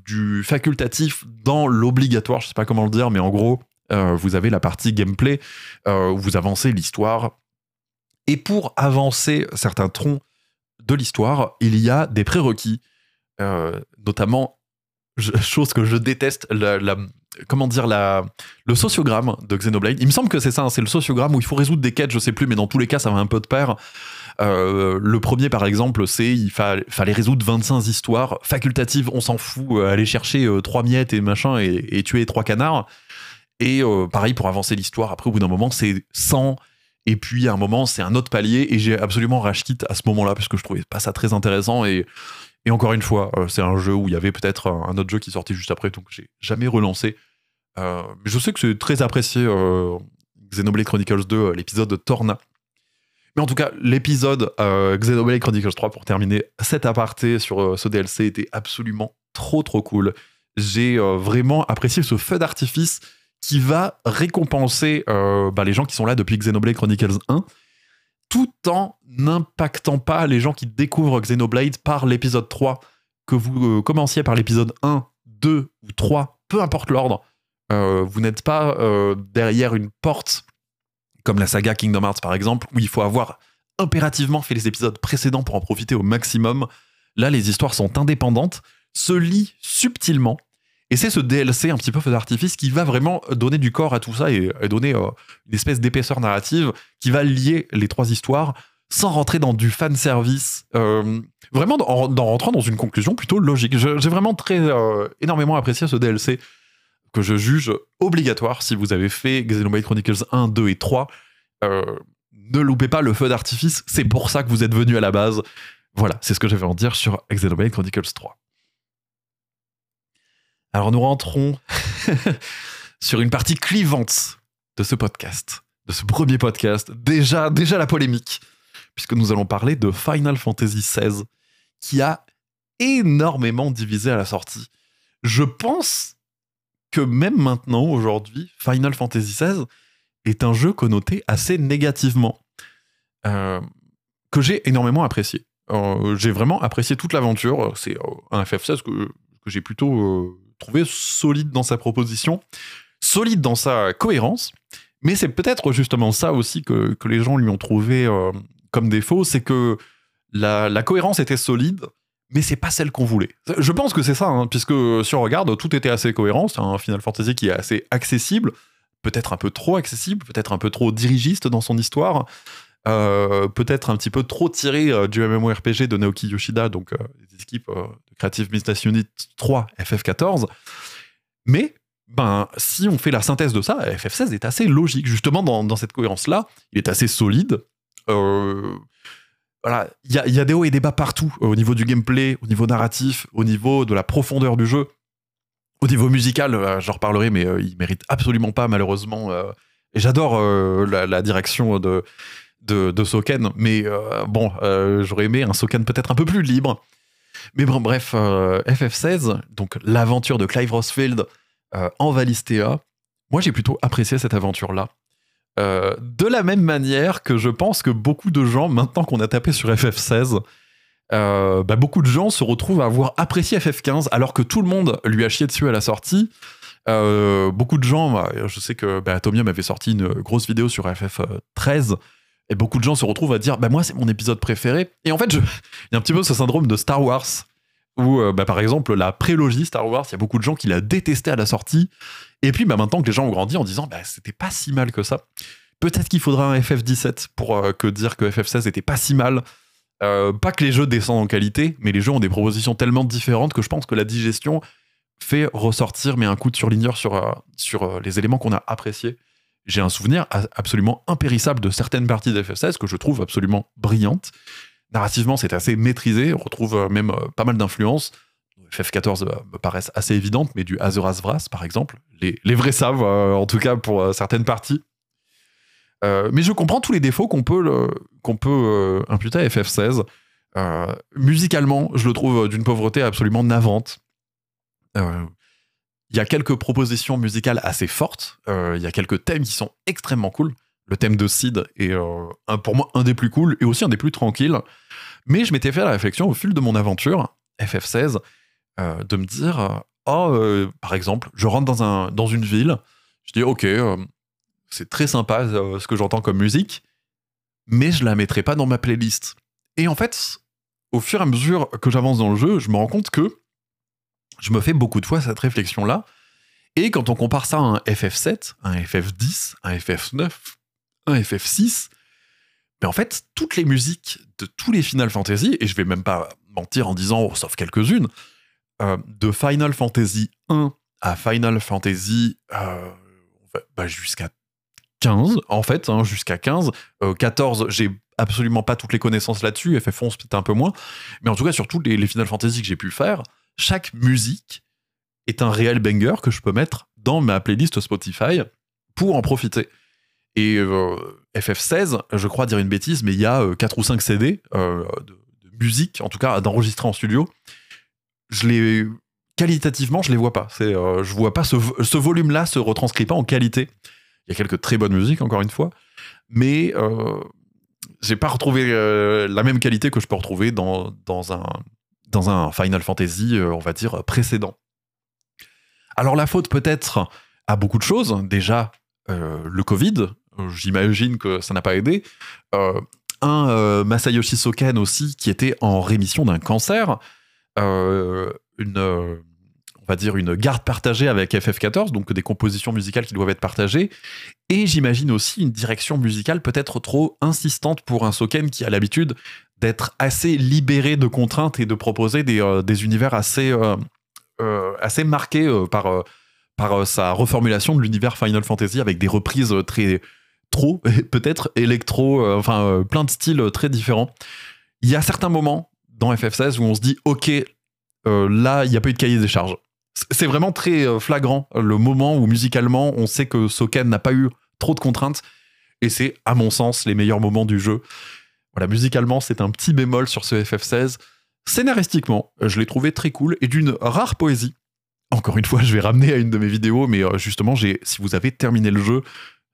du facultatif dans l'obligatoire. Je sais pas comment le dire, mais en gros, vous avez la partie gameplay où vous avancez l'histoire. Et pour avancer certains troncs de l'histoire, il y a des prérequis, euh, notamment, chose que je déteste, la, comment dire, le sociogramme de Xenoblade. Il me semble que c'est ça, hein, c'est le sociogramme où il faut résoudre des quêtes, je sais plus, mais dans tous les cas, ça va un peu de pair. Euh, le premier, par exemple, c'est il fa- fallait résoudre 25 histoires facultatives, on s'en fout, euh, aller chercher trois miettes et machin et, et tuer trois canards. Et pareil, pour avancer l'histoire, après, au bout d'un moment, c'est 100. Et puis, à un moment, c'est un autre palier. Et j'ai absolument rage à ce moment-là, parce que je trouvais pas ça très intéressant. Et, et encore une fois, euh, c'est un jeu où il y avait peut-être un, autre jeu qui sortait juste après, donc j'ai jamais relancé. Euh, mais je sais que c'est très apprécié, euh, Xenoblade Chronicles 2, euh, l'épisode de Torna. Mais en tout cas, l'épisode Xenoblade Chronicles 3, pour terminer cet aparté sur ce DLC, était absolument trop trop cool. J'ai vraiment apprécié ce feu d'artifice qui va récompenser euh, bah, les gens qui sont là depuis Xenoblade Chronicles 1, tout en n'impactant pas les gens qui découvrent Xenoblade par l'épisode 3. Que vous euh, commenciez par l'épisode 1, 2 ou 3, peu importe l'ordre, euh, vous n'êtes pas derrière une porte comme la saga Kingdom Hearts par exemple, où il faut avoir impérativement fait les épisodes précédents pour en profiter au maximum. Là, les histoires sont indépendantes, se lient subtilement. Et c'est ce DLC un petit peu feu d'artifice qui va vraiment donner du corps à tout ça et, donner euh, une espèce d'épaisseur narrative qui va lier les trois histoires sans rentrer dans du fan service. euh, vraiment en, en rentrant dans une conclusion plutôt logique. J'ai vraiment très euh, énormément apprécié ce DLC que je juge obligatoire si vous avez fait Xenoblade Chronicles 1, 2 et 3. Euh, ne loupez pas le feu d'artifice, c'est pour ça que vous êtes venu à la base. Voilà, c'est ce que j'avais en dire sur Xenoblade Chronicles 3. Alors nous rentrons sur une partie clivante de ce podcast, de ce premier podcast. Déjà, la polémique, puisque nous allons parler de Final Fantasy XVI, qui a énormément divisé à la sortie. Je pense que même maintenant, aujourd'hui, Final Fantasy XVI, est un jeu connoté assez négativement, euh, que j'ai énormément apprécié. Euh, j'ai vraiment apprécié toute l'aventure. C'est euh, un FF16 que, que j'ai plutôt solide dans sa proposition, solide dans sa cohérence. Mais c'est peut-être justement ça aussi que, les gens lui ont trouvé comme défaut, c'est que la, cohérence était solide, mais c'est pas celle qu'on voulait. Je pense que c'est ça, hein, puisque si on regarde, tout était assez cohérent. C'est un Final Fantasy qui est assez accessible, peut-être un peu trop accessible, peut-être un peu trop dirigiste dans son histoire. Euh, peut-être un petit peu trop tiré euh, du MMORPG de Naoki Yoshida, donc euh, des équipes Creative Business Unit 3, FF14. Mais ben, si on fait la synthèse de ça, FF16 est assez logique, justement dans, cette cohérence-là. Il est assez solide. voilà, il y a, des hauts et des bas partout, au niveau du gameplay, au niveau narratif, au niveau de la profondeur du jeu. Au niveau musical, j'en reparlerai, mais il mérite absolument pas, malheureusement. et j'adore la, direction de, de, Soken, mais euh, bon, euh, j'aurais aimé un Soken peut-être un peu plus libre. Mais bref, euh, FF16, donc l'aventure de Clive Rossfield en Valistea, moi j'ai plutôt apprécié cette aventure-là. de la même manière que je pense que beaucoup de gens, maintenant qu'on a tapé sur FF16, bah, beaucoup de gens se retrouvent à avoir apprécié FF15 alors que tout le monde lui a chié dessus à la sortie. beaucoup de gens, bah, je sais que bah, Atomium avait sorti une grosse vidéo sur FF13 et beaucoup de gens se retrouvent à dire, bah moi c'est mon épisode préféré. Et en fait, il y a un petit peu ce syndrome de Star Wars, où euh, bah, par exemple la prélogie Star Wars, il y a beaucoup de gens qui la détestaient à la sortie. Et puis bah, maintenant que les gens ont grandi en disant, bah c'était pas si mal que ça. Peut-être qu'il faudra un FF17 pour euh, dire que FF16 était pas si mal. Euh, pas que les jeux descendent en qualité, mais les jeux ont des propositions tellement différentes que je pense que la digestion fait ressortir, mais un coup de surligneur sur, sur les éléments qu'on a appréciés j'ai un souvenir absolument impérissable de certaines parties d'FF16 que je trouve absolument brillantes. Narrativement, c'est assez maîtrisé, on retrouve euh, même euh, pas mal d'influences. FF14 euh, me paraissent assez évidentes, mais du Azuras Vras, par exemple, les, vrais savent, en tout cas pour certaines parties. mais je comprends tous les défauts qu'on peut, qu'on peut imputer à FF16. musicalement, je le trouve d'une pauvreté absolument navante. Il y a quelques propositions musicales assez fortes. Euh, il y a quelques thèmes qui sont extrêmement cool. Le thème de Sid est euh, pour moi un des plus cool et aussi un des plus tranquilles. Mais je m'étais fait la réflexion au fil de mon aventure, FF16, euh, de me dire Oh, par exemple, je rentre dans, un, dans une ville, je dis Ok, c'est très sympa ce que j'entends comme musique, mais je la mettrai pas dans ma playlist. Et en fait, au fur et à mesure que j'avance dans le jeu, je me rends compte que je me fais beaucoup de fois cette réflexion-là. Et quand on compare ça à un FF7, un FF10, un FF9, un FF6, mais en fait, toutes les musiques de tous les Final Fantasy, et je vais même pas mentir en disant, oh, sauf quelques-unes, euh, de Final Fantasy 1 à Final Fantasy euh, bah, jusqu'à 15, en fait, hein, jusqu'à 15. 14, euh, j'ai absolument pas toutes les connaissances là-dessus, FF11 peut-être un peu moins, mais en tout cas, sur tous les, les Final Fantasy que j'ai pu faire, chaque musique est un réel banger que je peux mettre dans ma playlist Spotify pour en profiter. Et euh, FF16, je crois dire une bêtise, mais il y a 4 euh, ou 5 CD euh, de, musique, en tout cas d'enregistrer en studio. Je les qualitativement, je les vois pas. C'est, je vois pas ce, ce volume-là se retranscrit pas en qualité. Il y a quelques très bonnes musiques, encore une fois, mais j'ai pas retrouvé la même qualité que je peux retrouver dans, dans un dans un Final Fantasy, euh, on va dire, précédent. Alors la faute peut-être à beaucoup de choses. Déjà, euh, le Covid, j'imagine que ça n'a pas aidé. Euh, un Masayoshi Soken aussi qui était en rémission d'un cancer. une, on va dire, une garde partagée avec FF14, donc des compositions musicales qui doivent être partagées. Et j'imagine aussi une direction musicale peut-être trop insistante pour un Soken qui a l'habitude d'être assez libéré de contraintes et de proposer des, euh, univers assez, euh, euh, assez marqués par, par sa reformulation de l'univers Final Fantasy avec des reprises très trop, peut-être électro, enfin plein de styles très différents. Il y a certains moments dans FF16 où on se dit, ok, là, il n'y a pas eu de cahier des charges. C'est vraiment très flagrant le moment où musicalement on sait que Soken n'a pas eu trop de contraintes et c'est à mon sens les meilleurs moments du jeu. Voilà, musicalement, c'est un petit bémol sur ce FF16. Scénaristiquement, je l'ai trouvé très cool et d'une rare poésie. Encore une fois, je vais ramener à une de mes vidéos, mais euh, justement, si vous avez terminé le jeu,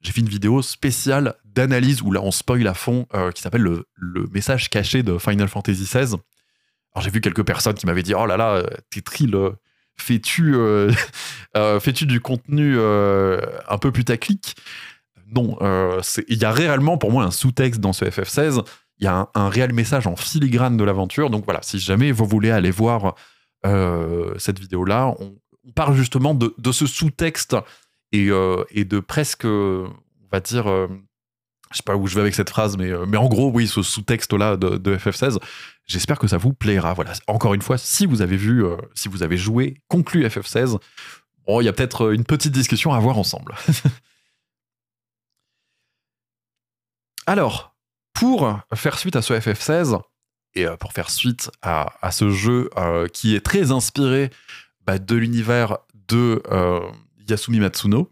j'ai fait une vidéo spéciale d'analyse où là on spoil à fond qui s'appelle le, le, message caché de Final Fantasy XVI. Alors j'ai vu quelques personnes qui m'avaient dit oh là là Tetril fais-tu fais-tu du contenu un peu putaclic Non, il y a réellement pour moi un sous-texte dans ce FF16 il y a un, réel message en filigrane de l'aventure. Donc voilà, si jamais vous voulez aller voir euh, cette vidéo-là, on, parle justement de, ce sous-texte et, euh, de presque, on va dire, euh, je sais pas où je vais avec cette phrase, mais, mais en gros, oui, ce sous-texte-là de, FF16, j'espère que ça vous plaira. Voilà, encore une fois, si vous avez vu, si vous avez joué, conclu FF16, bon, il y a peut-être une petite discussion à avoir ensemble. Alors, pour faire suite à ce FF16 et euh, pour faire suite à, ce jeu euh, qui est très inspiré bah, de l'univers de euh, Yasumi Matsuno,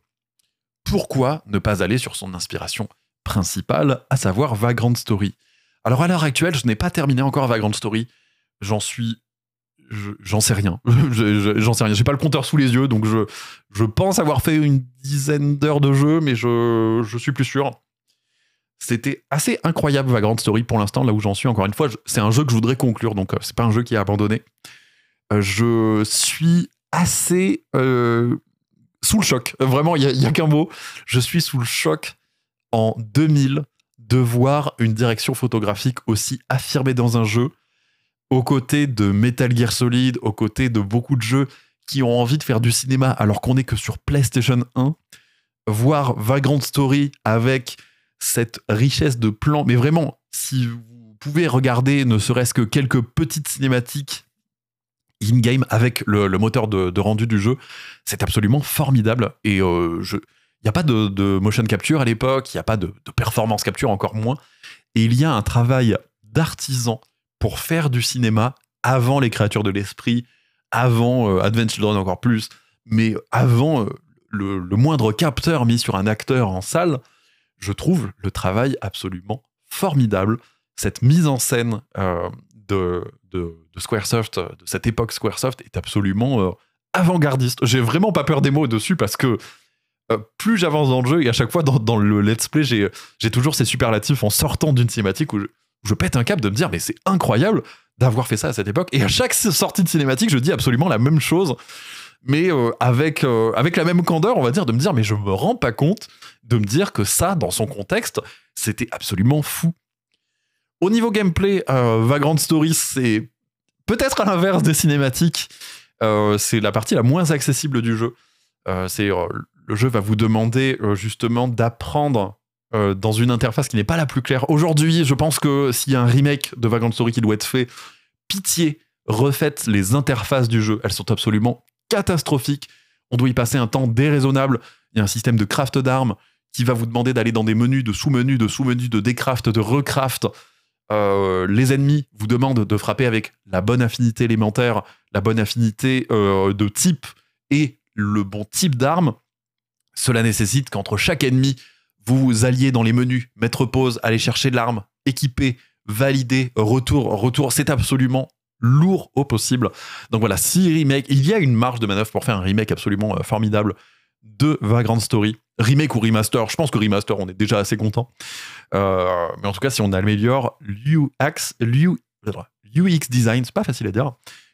pourquoi ne pas aller sur son inspiration principale, à savoir Vagrant Story? Alors à l'heure actuelle, je n'ai pas terminé encore Vagrant Story. J'en suis j'en sais rien. j'en sais rien. J'ai pas le compteur sous les yeux, donc je, je pense avoir fait une dizaine d'heures de jeu, mais je, je suis plus sûr. C'était assez incroyable Vagrant Story pour l'instant, là où j'en suis. Encore une fois, c'est un jeu que je voudrais conclure, donc euh, c'est pas un jeu qui est abandonné. Euh, je suis assez euh, sous le choc. Vraiment, il n'y a, qu'un mot. Je suis sous le choc en 2000 de voir une direction photographique aussi affirmée dans un jeu, aux côtés de Metal Gear Solid, aux côtés de beaucoup de jeux qui ont envie de faire du cinéma alors qu'on n'est que sur PlayStation 1. Voir Vagrant Story avec cette richesse de plans. Mais vraiment, si vous pouvez regarder ne serait-ce que quelques petites cinématiques in-game avec le, moteur de, rendu du jeu, c'est absolument formidable. Et euh, il n'y a pas de, motion capture à l'époque, il n'y a pas de, performance capture encore moins. Et il y a un travail d'artisan pour faire du cinéma avant les créatures de l'esprit, avant euh, Advent Children encore plus, mais avant euh, le, moindre capteur mis sur un acteur en salle je trouve le travail absolument formidable. Cette mise en scène euh, de, de, Squaresoft, de cette époque Squaresoft, est absolument euh, avant-gardiste. J'ai vraiment pas peur des mots dessus parce que euh, plus j'avance dans le jeu et à chaque fois dans, le let's play, j'ai toujours ces superlatifs en sortant d'une cinématique où je, pète un cap de me dire mais c'est incroyable d'avoir fait ça à cette époque. Et à chaque sortie de cinématique, je dis absolument la même chose mais avec, avec la même candeur, on va dire, de me dire, mais je me rends pas compte de me dire que ça, dans son contexte, c'était absolument fou. Au niveau gameplay, euh, Vagrant Story, c'est peut-être à l'inverse des cinématiques. Euh, c'est la partie la moins accessible du jeu. Euh, c'est le jeu va vous demander justement d'apprendre dans une interface qui n'est pas la plus claire. Aujourd'hui, je pense que s'il y a un remake de Vagrant Story qui doit être fait, pitié, refaites les interfaces du jeu. Elles sont absolument catastrophiques. On doit y passer un temps déraisonnable. Il y a un système de craft d'armes qui va vous demander d'aller dans des menus de sous-menus, de sous-menus, de décraft, de recraft. Euh, les ennemis vous demandent de frapper avec la bonne affinité élémentaire, la bonne affinité euh, de type et le bon type d'arme. Cela nécessite qu'entre chaque ennemi, vous alliez dans les menus, mettre pause, aller chercher l'arme, équiper, valider, retour, retour. C'est absolument lourd au possible. Donc voilà, si remake, il y a une marge de manœuvre pour faire un remake absolument euh, formidable de Vagrant Story remake ou remaster, je pense que remaster, on est déjà assez content. Euh, mais en tout cas, si on améliore l'UX, UX design, c'est pas facile à dire.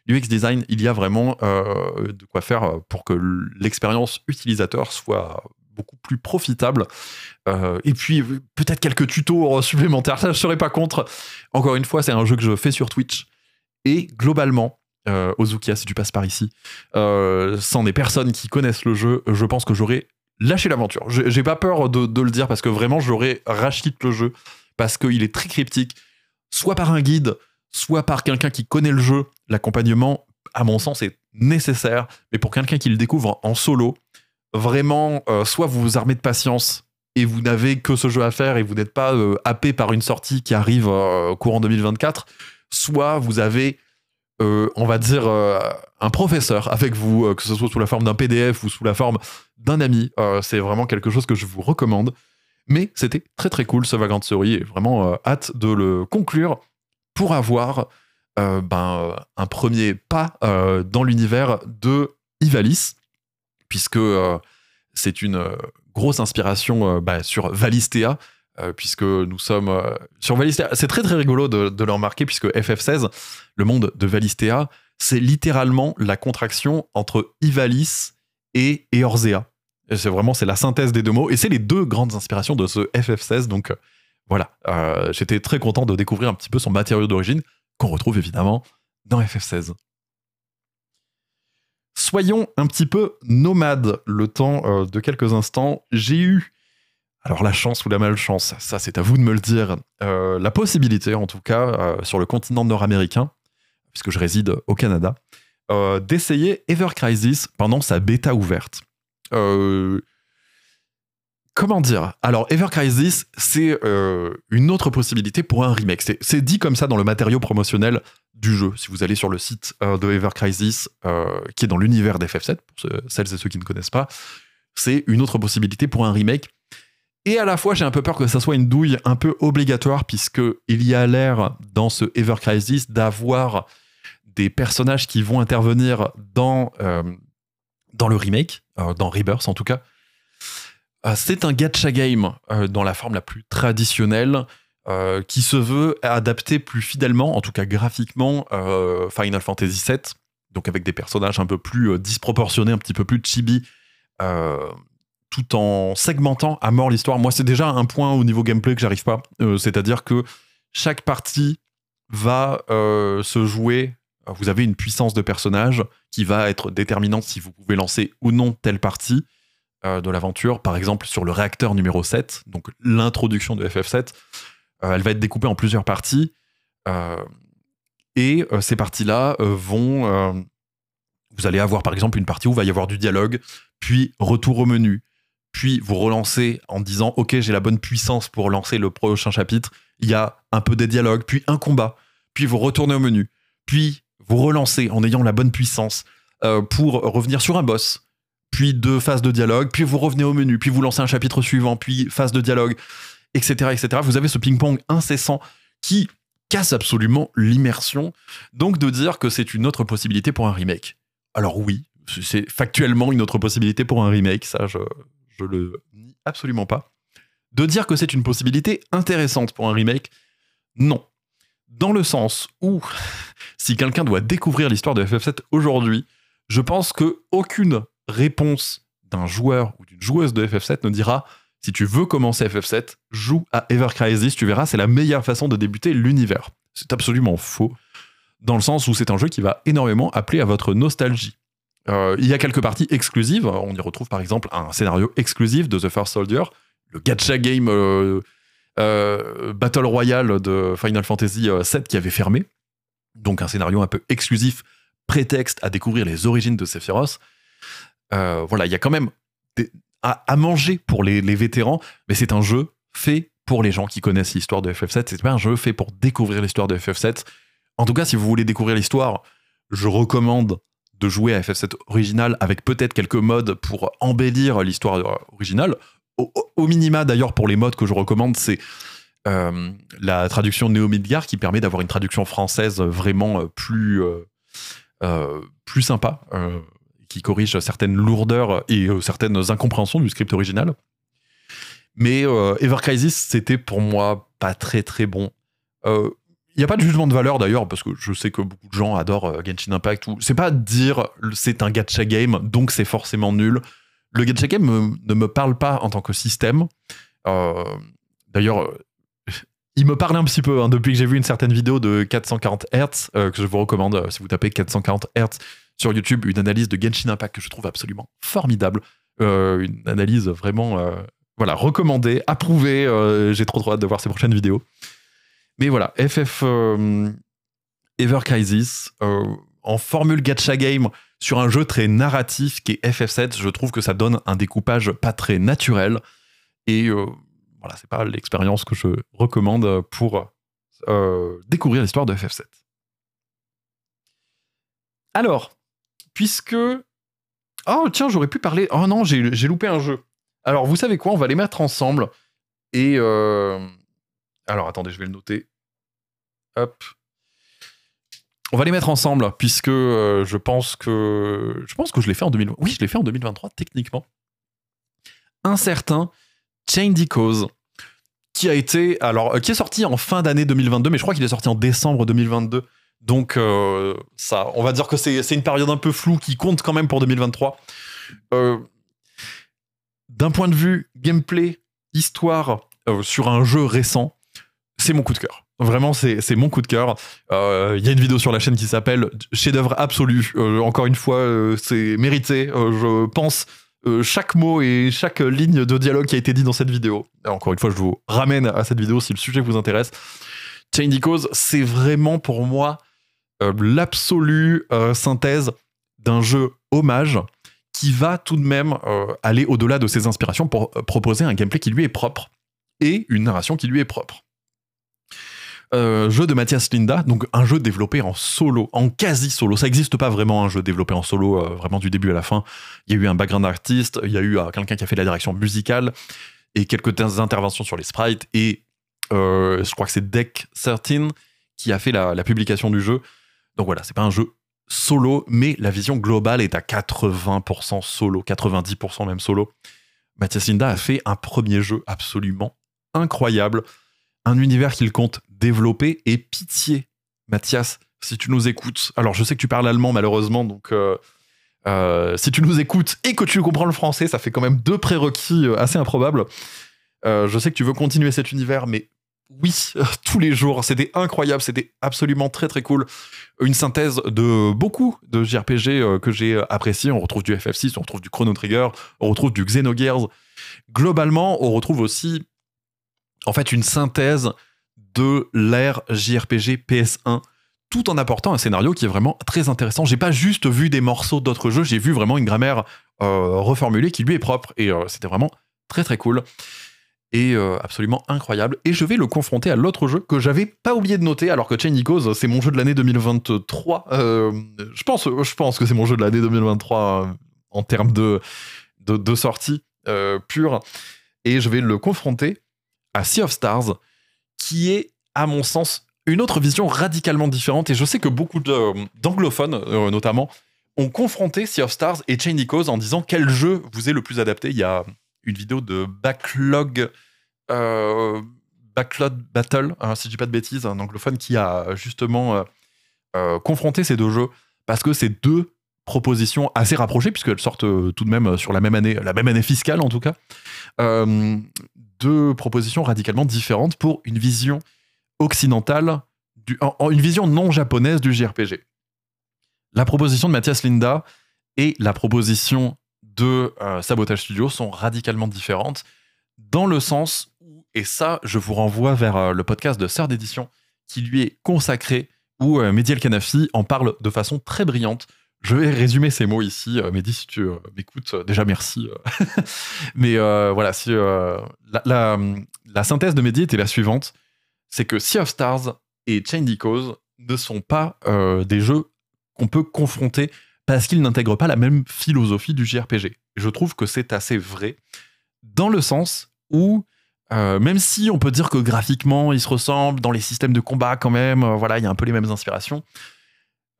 UX design, il y a vraiment euh, de quoi faire pour que l'expérience utilisateur soit beaucoup plus profitable. Et puis peut-être quelques tutos supplémentaires, ça je serais pas contre. Encore une fois, c'est un jeu que je fais sur Twitch. Et globalement, Ozukia, si tu passes par ici, sans des personnes qui connaissent le jeu, je pense que j'aurais lâchez l'aventure. J'ai pas peur de, le dire parce que vraiment j'aurais racheté le jeu parce qu'il est très cryptique, soit par un guide, soit par quelqu'un qui connaît le jeu. L'accompagnement, à mon sens, est nécessaire, mais pour quelqu'un qui le découvre en solo, vraiment, euh, soit vous vous armez de patience et vous n'avez que ce jeu à faire et vous n'êtes pas euh, happé par une sortie qui arrive euh, courant 2024, soit vous avez euh, on va dire, euh, un professeur avec vous, euh, que ce soit sous la forme d'un PDF ou sous la forme d'un ami. c'est vraiment quelque chose que je vous recommande. Mais c'était très très cool ce Vagrant Story et vraiment hâte de le conclure pour avoir ben, un premier pas dans l'univers de Ivalice, puisque c'est une grosse inspiration bah, sur Valistea, puisque nous sommes sur Valistea. C'est très très rigolo de, le remarquer, puisque FF16, le monde de Valistea, c'est littéralement la contraction entre Ivalice et Eorzea. C'est vraiment c'est la synthèse des deux mots et c'est les deux grandes inspirations de ce FF16. Donc euh, voilà, euh, j'étais très content de découvrir un petit peu son matériau d'origine qu'on retrouve évidemment dans FF16. Soyons un petit peu nomades le temps euh, de quelques instants. J'ai eu, alors la chance ou la malchance, ça c'est à vous de me le dire, la possibilité en tout cas sur le continent nord-américain, puisque je réside au Canada, d'essayer Ever Crisis pendant sa bêta ouverte. Euh, comment dire? Alors, Ever Crisis, c'est euh, une autre possibilité pour un remake. C'est dit comme ça dans le matériau promotionnel du jeu. Si vous allez sur le site euh, de Ever Crisis, qui est dans l'univers d'FF7, pour celles et ceux qui ne connaissent pas, c'est une autre possibilité pour un remake. Et à la fois, j'ai un peu peur que ça soit une douille un peu obligatoire, puisque il y a l'air dans ce Ever Crisis d'avoir des personnages qui vont intervenir dans dans le remake, euh, dans Rebirth en tout cas. Euh, c'est un gacha game euh, dans la forme la plus traditionnelle. qui se veut adapter plus fidèlement, en tout cas graphiquement, Final Fantasy VII, donc avec des personnages un peu plus disproportionnés, un petit peu plus chibi, tout en segmentant à mort l'histoire. Moi, c'est déjà un point au niveau gameplay que j'arrive pas. C'est-à-dire que chaque partie va se jouer vous avez une puissance de personnage qui va être déterminante si vous pouvez lancer ou non telle partie euh, de l'aventure. Par exemple, sur le réacteur numéro 7, donc l'introduction de FF7, euh, elle va être découpée en plusieurs parties. Euh, et ces parties-là vont... vous allez avoir par exemple une partie où il va y avoir du dialogue, puis retour au menu, puis vous relancez en disant ok j'ai la bonne puissance pour lancer le prochain chapitre, il y a un peu des dialogues, puis un combat, puis vous retournez au menu, puis vous relancez en ayant la bonne puissance euh, pour revenir sur un boss, puis deux phases de dialogue, puis vous revenez au menu, puis vous lancez un chapitre suivant, puis phase de dialogue, etc., etc. Vous avez ce ping-pong incessant qui casse absolument l'immersion. Donc de dire que c'est une autre possibilité pour un remake. Alors oui, c'est factuellement une autre possibilité pour un remake, ça je, je le nie absolument pas. De dire que c'est une possibilité intéressante pour un remake, non dans le sens où si quelqu'un doit découvrir l'histoire de FF7 aujourd'hui, je pense que aucune réponse d'un joueur ou d'une joueuse de FF7 ne dira si tu veux commencer FF7, joue à Ever Crisis, tu verras, c'est la meilleure façon de débuter l'univers. C'est absolument faux, dans le sens où c'est un jeu qui va énormément appeler à votre nostalgie. Euh, il y a quelques parties exclusives, on y retrouve par exemple un scénario exclusif de The First Soldier, le gacha game euh, euh, Battle Royale de Final Fantasy VII qui avait fermé. Donc un scénario un peu exclusif, prétexte à découvrir les origines de Sephiroth. Voilà, il y a quand même à, manger pour les, vétérans, mais c'est un jeu fait pour les gens qui connaissent l'histoire de FF7. C'est pas un jeu fait pour découvrir l'histoire de FF7. En tout cas, si vous voulez découvrir l'histoire, je recommande de jouer à FF7 original avec peut-être quelques modes pour embellir l'histoire originale au, minima d'ailleurs pour les modes que je recommande, c'est euh, la traduction Néo Midgar qui permet d'avoir une traduction française vraiment euh, plus, euh, plus sympa, qui corrige certaines lourdeurs et certaines incompréhensions du script original. Mais Ever Crisis, c'était pour moi pas très très bon. Il n'y a pas de jugement de valeur d'ailleurs, parce que je sais que beaucoup de gens adorent Genshin Impact. C'est pas dire c'est un gacha game, donc c'est forcément nul le gacha game ne me parle pas en tant que système. Euh, d'ailleurs, euh, il me parle un petit peu hein, depuis que j'ai vu une certaine vidéo de 440 Hz euh, que je vous recommande si vous tapez 440 Hz sur YouTube, une analyse de Genshin Impact que je trouve absolument formidable, une analyse vraiment voilà recommandée, approuvée. j'ai trop trop hâte de voir ses prochaines vidéos. Mais voilà, FF Ever Crisis en formule gacha game sur un jeu très narratif qui est FF7, je trouve que ça donne un découpage pas très naturel. Et euh, voilà, c'est pas l'expérience que je recommande pour euh, découvrir l'histoire de FF7. Alors, puisque. Oh, tiens, j'aurais pu parler. Oh non, j'ai loupé un jeu. Alors, vous savez quoi On va les mettre ensemble. Et. Euh, alors, attendez, je vais le noter. Hop on va les mettre ensemble puisque euh, je pense que je pense que je l'ai fait en 2023. Oui, je l'ai fait en 2023 techniquement. un certain Change Cause, alors, qui est sorti en fin d'année 2022, mais je crois qu'il est sorti en décembre 2022. Donc, ça, on va dire que c'est une période un peu floue qui compte quand même pour 2023. D'un point de vue gameplay, histoire, sur un jeu récent, c'est mon coup de cœur. Vraiment, c'est mon coup de cœur. Il euh, y a une vidéo sur la chaîne qui s'appelle Chef-d'œuvre absolu. Euh, encore une fois, euh, c'est mérité. je pense chaque mot et chaque ligne de dialogue qui a été dit dans cette vidéo. encore une fois, je vous ramène à cette vidéo si le sujet vous intéresse. Chain Cause, c'est vraiment pour moi l'absolue synthèse d'un jeu hommage qui va tout de même aller au-delà de ses inspirations pour proposer un gameplay qui lui est propre et une narration qui lui est propre. Euh, jeu de Mathias Linda, donc un jeu développé en solo, en quasi solo. Ça n'existe pas vraiment un jeu développé en solo, euh, vraiment du début à la fin. Il y a eu un background artiste, il y a eu euh, quelqu'un qui a fait la direction musicale et quelques interventions sur les sprites. Et je crois que c'est Deck 13 qui a fait la, publication du jeu. Donc voilà, c'est pas un jeu solo, mais la vision globale est à 80% solo, 90% même solo. Mathias Linda a fait un premier jeu absolument incroyable un univers qu'il compte développer et pitié, Mathias, si tu nous écoutes. Alors, je sais que tu parles allemand, malheureusement, donc euh, euh, si tu nous écoutes et que tu comprends le français, ça fait quand même deux prérequis euh, assez improbables. je sais que tu veux continuer cet univers, mais oui, tous les jours, c'était incroyable, c'était absolument très très cool. Une synthèse de beaucoup de JRPG que j'ai apprécié. On retrouve du FF6, on retrouve du Chrono Trigger, on retrouve du Xenogears. Globalement, on retrouve aussi en fait une synthèse de l'ère JRPG PS1 tout en apportant un scénario qui est vraiment très intéressant. J'ai pas juste vu des morceaux d'autres jeux, j'ai vu vraiment une grammaire euh, reformulée qui lui est propre et euh, c'était vraiment très très cool et euh, absolument incroyable. Et je vais le confronter à l'autre jeu que j'avais pas oublié de noter alors que Chain Echoes c'est mon jeu de l'année 2023. je pense, je pense que c'est mon jeu de l'année 2023 en termes de, de, de sortie pure et je vais le confronter à Sea of Stars, qui est, à mon sens, une autre vision radicalement différente. Et je sais que beaucoup d'anglophones, euh, notamment, ont confronté Sea of Stars et Chain Echoes en disant quel jeu vous est le plus adapté. Il y a une vidéo de Backlog, euh, Backlog Battle, hein, si je dis pas de bêtises, un anglophone qui a justement euh, confronté ces deux jeux parce que c'est deux propositions assez rapprochées puisqu'elles sortent tout de même sur la même année, la même année fiscale en tout cas, deux propositions radicalement différentes pour une vision occidentale, une vision non japonaise du JRPG. La proposition de Mathias Linda et la proposition de euh, Sabotage Studio sont radicalement différentes dans le sens où, et ça, je vous renvoie vers euh, le podcast de Sœur d'édition qui lui est consacré, où euh, Kanafi en parle de façon très brillante je vais résumer ces mots ici. Euh, Mehdi, si tu euh, m'écoutes, euh, déjà merci. Mais voilà, si, la, synthèse de Mehdi était la suivante c'est que Sea of Stars et Chain Cause ne sont pas des jeux qu'on peut confronter parce qu'ils n'intègrent pas la même philosophie du JRPG. Je trouve que c'est assez vrai, dans le sens où, même si on peut dire que graphiquement ils se ressemblent, dans les systèmes de combat quand même, voilà, il y a un peu les mêmes inspirations,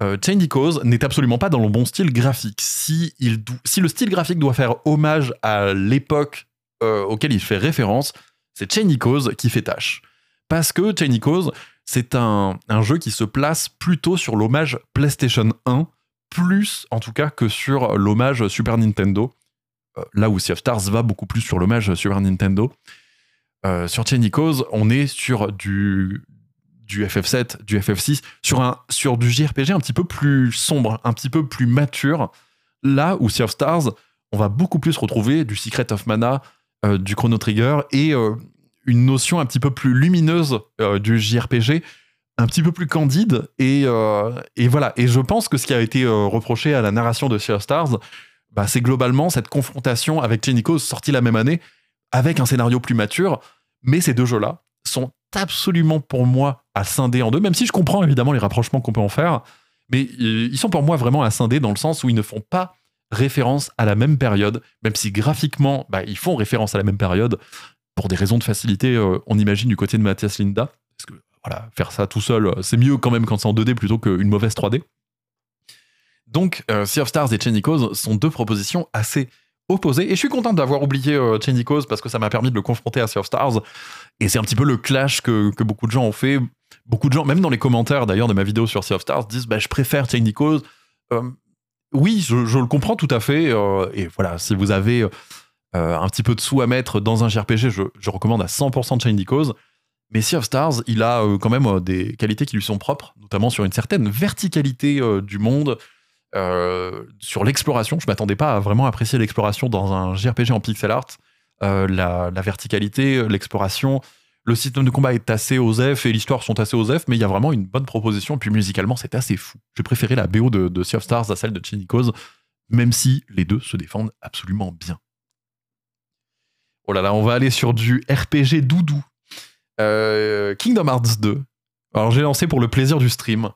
euh, Chain Cause n'est absolument pas dans le bon style graphique. Si, le style graphique doit faire hommage à l'époque euh, auquel il fait référence, c'est Chain Cause qui fait tâche. Parce que Chain Cause, c'est un, jeu qui se place plutôt sur l'hommage PlayStation 1, plus en tout cas que sur l'hommage Super Nintendo. Euh, là où Sea of Stars va beaucoup plus sur l'hommage Super Nintendo. Euh, sur Chain Cause, on est sur du, du FF7, du FF6, sur, un, sur du JRPG un petit peu plus sombre, un petit peu plus mature. Là où Sea of Stars, on va beaucoup plus retrouver du Secret of Mana, euh, du Chrono Trigger et euh, une notion un petit peu plus lumineuse euh, du JRPG, un petit peu plus candide. Et, et, voilà. Et je pense que ce qui a été reproché à la narration de Sea of Stars, bah, c'est globalement cette confrontation avec Genicos sortie la même année, avec un scénario plus mature. Mais ces deux jeux-là absolument pour moi à scinder en deux, même si je comprends évidemment les rapprochements qu'on peut en faire, mais ils sont pour moi vraiment à scinder dans le sens où ils ne font pas référence à la même période, même si graphiquement, bah, ils font référence à la même période, pour des raisons de facilité, euh, on imagine du côté de Mathias Linda, parce que voilà, faire ça tout seul, euh, c'est mieux quand même quand c'est en 2D plutôt qu'une mauvaise 3D. Donc, euh, Sea of Stars et Chenikos sont deux propositions assez opposés. Et je suis content d'avoir oublié euh, Cause parce que ça m'a permis de le confronter à Sea of Stars. Et c'est un petit peu le clash que, que, beaucoup de gens ont fait. Beaucoup de gens, même dans les commentaires d'ailleurs de ma vidéo sur Sea of Stars, disent bah, je préfère Chain Cause. Euh, oui, je, le comprends tout à fait. Euh, et voilà, si vous avez euh, un petit peu de sous à mettre dans un JRPG, je, je recommande à 100% Chain Cause. Mais Sea of Stars, il a quand même des qualités qui lui sont propres, notamment sur une certaine verticalité du monde, sur l'exploration. Je m'attendais pas à vraiment apprécier l'exploration dans un JRPG en pixel art. La, la, verticalité, l'exploration, le système de combat est assez osef et l'histoire sont assez osef, mais il y a vraiment une bonne proposition. Puis musicalement, c'est assez fou. J'ai préféré la BO de, de Sea of Stars à celle de Chinikos, même si les deux se défendent absolument bien. Oh là là, on va aller sur du RPG doudou euh, Kingdom Hearts 2. Alors j'ai lancé pour le plaisir du stream,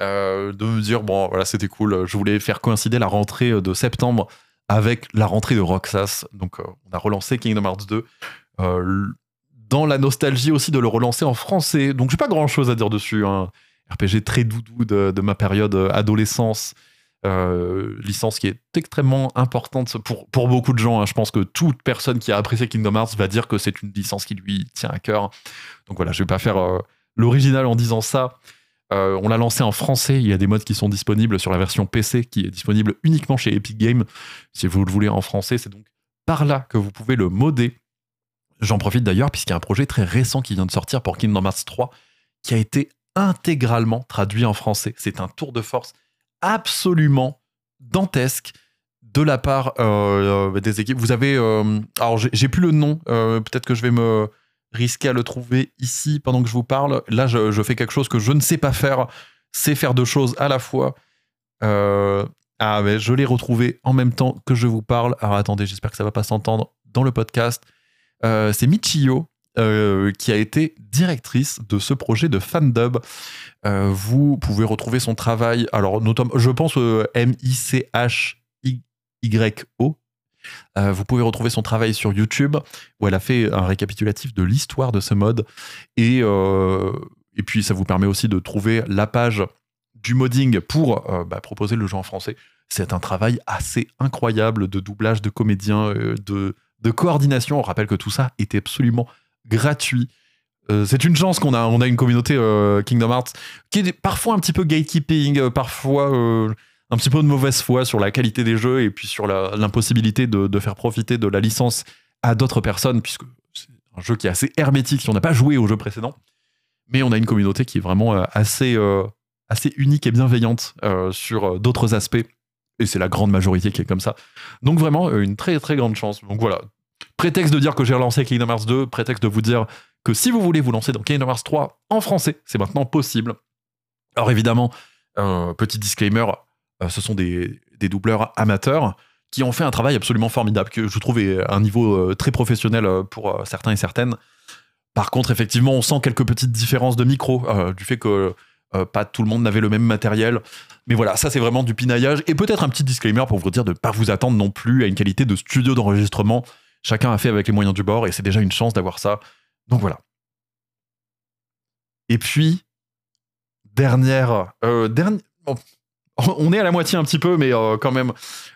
euh, de me dire bon voilà c'était cool. Je voulais faire coïncider la rentrée de septembre avec la rentrée de Roxas. Donc euh, on a relancé Kingdom Hearts 2 dans la nostalgie aussi de le relancer en français. Donc j'ai pas grand chose à dire dessus. Un RPG très doudou de, de ma période adolescence. Euh, licence qui est extrêmement importante pour, pour beaucoup de gens. Hein. Je pense que toute personne qui a apprécié Kingdom Hearts va dire que c'est une licence qui lui tient à cœur. Donc voilà, je vais pas faire euh, l'original en disant ça. Euh, on l'a lancé en français. Il y a des modes qui sont disponibles sur la version PC qui est disponible uniquement chez Epic Games. Si vous le voulez en français, c'est donc par là que vous pouvez le modder. J'en profite d'ailleurs puisqu'il y a un projet très récent qui vient de sortir pour Kingdom Hearts 3 qui a été intégralement traduit en français. C'est un tour de force absolument dantesque de la part euh, euh, des équipes. Vous avez, alors j'ai plus le nom, peut-être que je vais me risquer à le trouver ici pendant que je vous parle. Là, je, fais quelque chose que je ne sais pas faire, c'est faire deux choses à la fois. ah, mais je l'ai retrouvé en même temps que je vous parle. Alors attendez, j'espère que ça va pas s'entendre dans le podcast. c'est Michio euh, qui a été directrice de ce projet de fandub. Euh, vous pouvez retrouver son travail, alors notamment, je pense euh, vous pouvez retrouver son travail sur YouTube où elle a fait un récapitulatif de l'histoire de ce mode et, et puis ça vous permet aussi de trouver la page du modding pour bah, proposer le jeu en français. C'est un travail assez incroyable de doublage de comédiens, de, coordination. On rappelle que tout ça était absolument gratuit. Euh, c'est une chance qu'on a, on a une communauté euh, Kingdom Hearts qui est parfois un petit peu gatekeeping, euh, parfois un petit peu de mauvaise foi sur la qualité des jeux et puis sur l'impossibilité de, faire profiter de la licence à d'autres personnes, puisque c'est un jeu qui est assez hermétique si on n'a pas joué au jeu précédent. Mais on a une communauté qui est vraiment assez, assez unique et bienveillante sur d'autres aspects. Et c'est la grande majorité qui est comme ça. Donc vraiment, une très très grande chance. Donc voilà, Prétexte de dire que j'ai relancé Kingdom Hearts 2, prétexte de vous dire que si vous voulez vous lancer dans Kingdom Hearts 3 en français, c'est maintenant possible. Alors évidemment, petit disclaimer, euh, ce sont des, doubleurs amateurs qui ont fait un travail absolument formidable, que je trouve est un niveau euh, très professionnel euh, pour certains et certaines. Par contre, effectivement, on sent quelques petites différences de micro, du fait que pas tout le monde n'avait le même matériel. Mais voilà, ça c'est vraiment du pinaillage. Et peut-être un petit disclaimer pour vous dire de ne pas vous attendre non plus à une qualité de studio d'enregistrement Chacun a fait avec les moyens du bord et c'est déjà une chance d'avoir ça. Donc voilà. Et puis, dernière. Euh, on est à la moitié un petit peu, mais euh, quand même.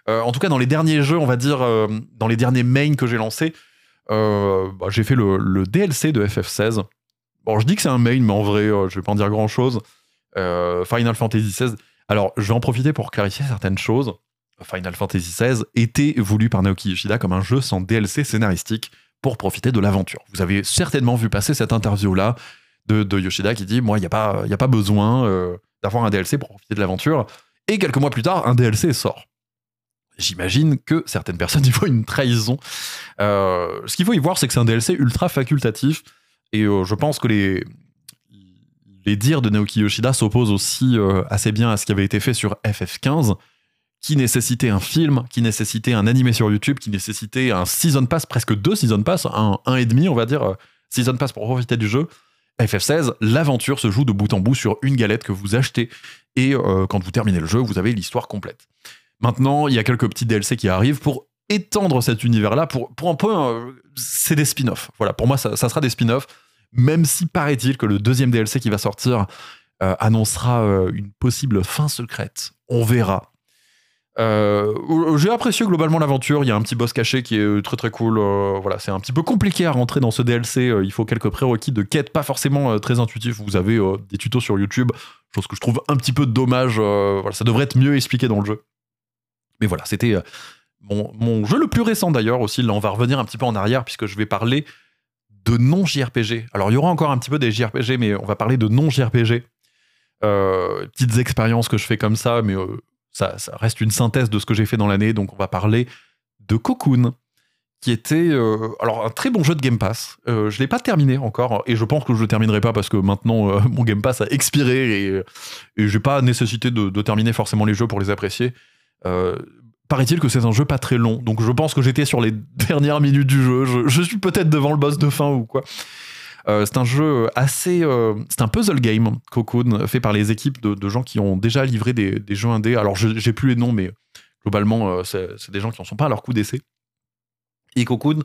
Euh, en tout cas, dans les derniers jeux, on va dire, dans les derniers mains que j'ai lancés, bah, j'ai fait le, DLC de FF16. Bon, je dis que c'est un main, mais en vrai, je vais pas en dire grand chose. Final Fantasy XVI. Alors, je vais en profiter pour clarifier certaines choses. Final Fantasy XVI était voulu par Naoki Yoshida comme un jeu sans DLC scénaristique pour profiter de l'aventure. Vous avez certainement vu passer cette interview-là de, Yoshida qui dit Moi, il n'y a, pas, a pas besoin euh, d'avoir un DLC pour profiter de l'aventure. Et quelques mois plus tard, un DLC sort. J'imagine que certaines personnes y voient une trahison. Euh, ce qu'il faut y voir, c'est que c'est un DLC ultra facultatif. Et euh, je pense que les, les dires de Naoki Yoshida s'opposent aussi assez bien à ce qui avait été fait sur FF15 qui nécessitait un film, qui nécessitait un animé sur YouTube, qui nécessitait un season pass, presque deux season pass, un, un et demi, on va dire, euh, season pass pour profiter du jeu. FF16, l'aventure se joue de bout en bout sur une galette que vous achetez et euh, quand vous terminez le jeu, vous avez l'histoire complète. Maintenant, il y a quelques petits DLC qui arrivent pour étendre cet univers-là. Pour, pour un peu, euh, c'est des spin-offs. Voilà, pour moi, ça, sera des spin-offs, même si paraît-il que le deuxième DLC qui va sortir annoncera une possible fin secrète. On verra. Euh, j'ai apprécié globalement l'aventure. Il y a un petit boss caché qui est très très cool. Euh, voilà, c'est un petit peu compliqué à rentrer dans ce DLC. Euh, il faut quelques prérequis de quête, pas forcément très intuitifs. Vous avez des tutos sur YouTube, chose que je trouve un petit peu dommage. ça devrait être mieux expliqué dans le jeu. Mais voilà, c'était mon, jeu le plus récent d'ailleurs aussi. Là, on va revenir un petit peu en arrière puisque je vais parler de non JRPG. Alors, il y aura encore un petit peu des JRPG, mais on va parler de non JRPG. petites expériences que je fais comme ça, mais ça, reste une synthèse de ce que j'ai fait dans l'année, donc on va parler de Cocoon, qui était euh, alors un très bon jeu de Game Pass. Euh, je l'ai pas terminé encore, et je pense que je le terminerai pas parce que maintenant euh, mon Game Pass a expiré et, et j'ai pas nécessité de, terminer forcément les jeux pour les apprécier. Paraît-il que c'est un jeu pas très long, donc je pense que j'étais sur les dernières minutes du jeu. Je, je suis peut-être devant le boss de fin ou quoi. Euh, c'est un jeu assez. Euh, c'est un puzzle game, Cocoon, fait par les équipes de, gens qui ont déjà livré des, jeux indés. Alors, j'ai plus les noms, mais globalement, euh, c'est des gens qui n'en sont pas à leur coup d'essai. Et Cocoon,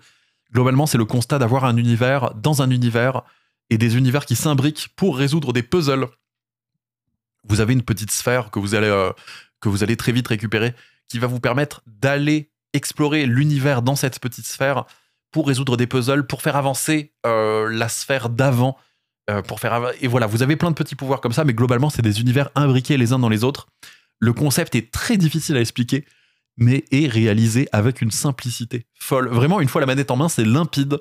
globalement, c'est le constat d'avoir un univers dans un univers et des univers qui s'imbriquent pour résoudre des puzzles. Vous avez une petite sphère que vous allez, que vous allez très vite récupérer qui va vous permettre d'aller explorer l'univers dans cette petite sphère pour résoudre des puzzles, pour faire avancer euh, la sphère d'avant. Euh, pour faire et voilà, vous avez plein de petits pouvoirs comme ça, mais globalement, c'est des univers imbriqués les uns dans les autres. Le concept est très difficile à expliquer, mais est réalisé avec une simplicité folle. Vraiment, une fois la manette en main, c'est limpide.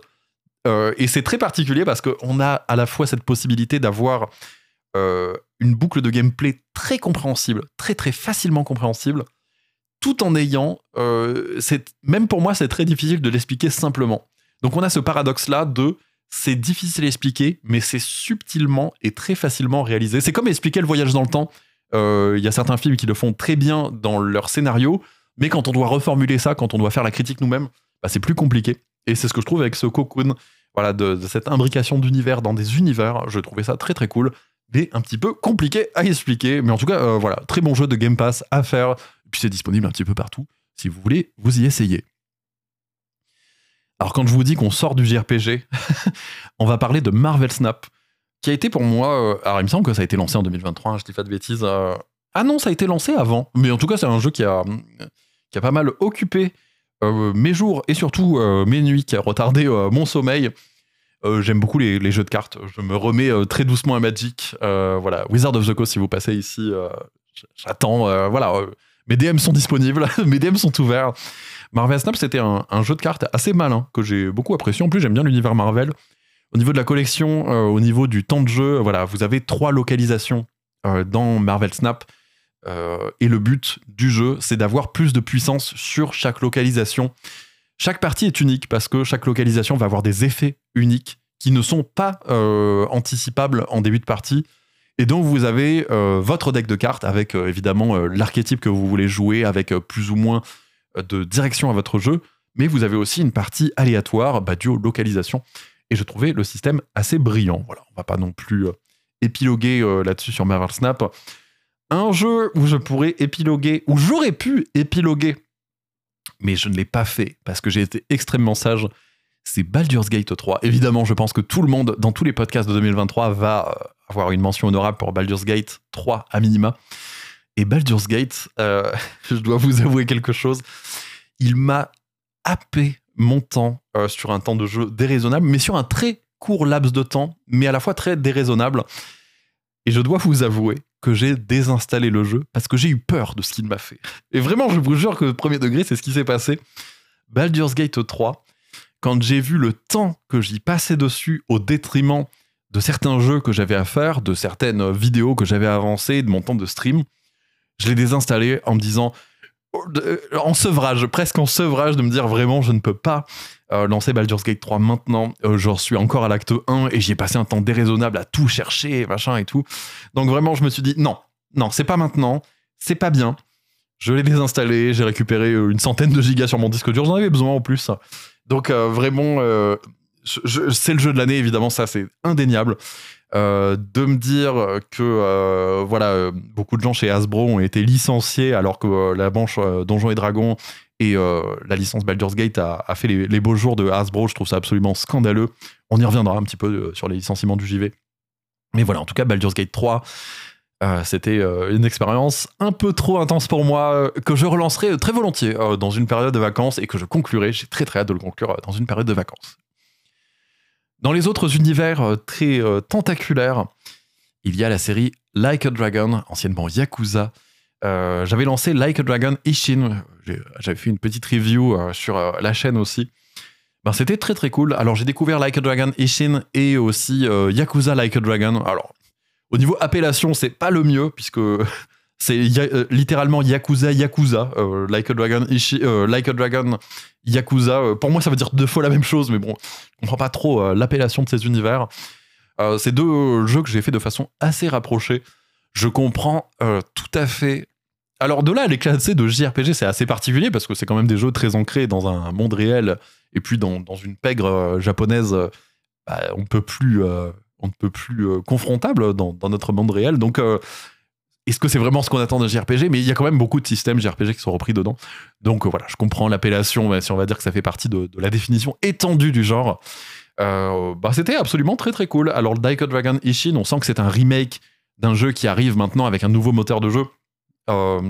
Euh, et c'est très particulier parce qu'on a à la fois cette possibilité d'avoir une boucle de gameplay très compréhensible, très très facilement compréhensible, tout en ayant, euh, même pour moi, c'est très difficile de l'expliquer simplement. Donc on a ce paradoxe-là de c'est difficile à expliquer, mais c'est subtilement et très facilement réalisé. C'est comme expliquer le voyage dans le temps. Euh, il y a certains films qui le font très bien dans leur scénario, mais quand on doit reformuler ça, quand on doit faire la critique nous-mêmes, bah, c'est plus compliqué. Et c'est ce que je trouve avec ce cocoon, voilà, de, cette imbrication d'univers dans des univers. Je trouvais ça très très cool, mais un petit peu compliqué à expliquer. Mais en tout cas, euh, voilà, très bon jeu de Game Pass à faire. C'est disponible un petit peu partout. Si vous voulez, vous y essayez. Alors quand je vous dis qu'on sort du JRPG, on va parler de Marvel Snap, qui a été pour moi... Euh, alors il me semble que ça a été lancé en 2023, hein, je dis pas de bêtises. Euh. ah non, ça a été lancé avant. Mais en tout cas, c'est un jeu qui a, qui a pas mal occupé euh, mes jours et surtout mes nuits, qui a retardé mon sommeil. J'aime beaucoup les, jeux de cartes. Je me remets très doucement à Magic. voilà, Wizard of the Coast, si vous passez ici, j'attends. voilà, mes DM sont disponibles, mes DM sont ouverts. Marvel Snap, c'était un, jeu de cartes assez malin que j'ai beaucoup apprécié. En plus, j'aime bien l'univers Marvel. Au niveau de la collection, euh, au niveau du temps de jeu, voilà, vous avez trois localisations euh, dans Marvel Snap. Euh, et le but du jeu, c'est d'avoir plus de puissance sur chaque localisation. Chaque partie est unique parce que chaque localisation va avoir des effets uniques qui ne sont pas anticipables en début de partie. Et donc vous avez euh, votre deck de cartes avec euh, évidemment euh, l'archétype que vous voulez jouer, avec plus ou moins de direction à votre jeu, mais vous avez aussi une partie aléatoire bah, due aux localisations. Et je trouvais le système assez brillant. Voilà, on va pas non plus épiloguer là-dessus sur Marvel Snap. Un jeu où je pourrais épiloguer, où j'aurais pu épiloguer, mais je ne l'ai pas fait parce que j'ai été extrêmement sage c'est Baldur's Gate 3. Évidemment, je pense que tout le monde, dans tous les podcasts de 2023, va avoir une mention honorable pour Baldur's Gate 3 à minima. Et Baldur's Gate, euh, je dois vous avouer quelque chose, il m'a happé mon temps euh, sur un temps de jeu déraisonnable, mais sur un très court laps de temps, mais à la fois très déraisonnable. Et je dois vous avouer que j'ai désinstallé le jeu parce que j'ai eu peur de ce qu'il m'a fait. Et vraiment, je vous jure que premier degré, c'est ce qui s'est passé. Baldur's Gate 3, quand j'ai vu le temps que j'y passais dessus au détriment de certains jeux que j'avais à faire, de certaines vidéos que j'avais avancées, de mon temps de stream, je l'ai désinstallé en me disant, euh, en sevrage, presque en sevrage, de me dire vraiment, je ne peux pas euh, lancer Baldur's Gate 3 maintenant. Euh, J'en suis encore à l'acte 1 et j'y ai passé un temps déraisonnable à tout chercher, machin et tout. Donc vraiment, je me suis dit, non, non, c'est pas maintenant, c'est pas bien. Je l'ai désinstallé, j'ai récupéré une centaine de gigas sur mon disque dur, j'en avais besoin en plus. Donc euh, vraiment, euh, c'est le jeu de l'année, évidemment, ça c'est indéniable. Euh, de me dire que voilà, beaucoup de gens chez Hasbro ont été licenciés alors que la branche Donjons et Dragons et la licence Baldur's Gate a, fait les, beaux jours de Hasbro. Je trouve ça absolument scandaleux. On y reviendra un petit peu sur les licenciements du JV. Mais voilà, en tout cas, Baldur's Gate 3, Euh, C'était euh, une expérience un peu trop intense pour moi, euh, que je relancerai très volontiers euh, dans une période de vacances et que je conclurai. J'ai très très hâte de le conclure euh, dans une période de vacances. Dans les autres univers euh, très euh, tentaculaires, il y a la série Like a Dragon, anciennement Yakuza. Euh, J'avais lancé Like a Dragon Ishin. J'avais fait une petite review sur la chaîne aussi. Ben, C'était très très cool. Alors j'ai découvert Like a Dragon Ishin et aussi Yakuza Like a Dragon. Alors au niveau appellation, c'est pas le mieux puisque c'est euh, littéralement Yakuza Yakuza. Euh, like a Dragon euh, Like a Dragon Yakuza. Pour moi, ça veut dire deux fois la même chose, mais bon, je comprends pas trop l'appellation de ces univers. C'est deux jeux que j'ai fait de façon assez rapprochée. Je comprends tout à fait. Alors de là les classer de JRPG, c'est assez particulier parce que c'est quand même des jeux très ancrés dans un monde réel et puis dans, une pègre japonaise, bah, on peut plus, on ne peut plus confrontable dans, dans notre monde réel. Donc est-ce que c'est vraiment ce qu'on attend d'un JRPG Mais il y a quand même beaucoup de systèmes JRPG qui sont repris dedans. Donc euh, voilà, je comprends l'appellation, si on va dire que ça fait partie de, la définition étendue du genre. Euh, bah, c'était absolument très très cool. Alors, le a Dragon Ishin, on sent que c'est un remake d'un jeu qui arrive maintenant avec un nouveau moteur de jeu, euh,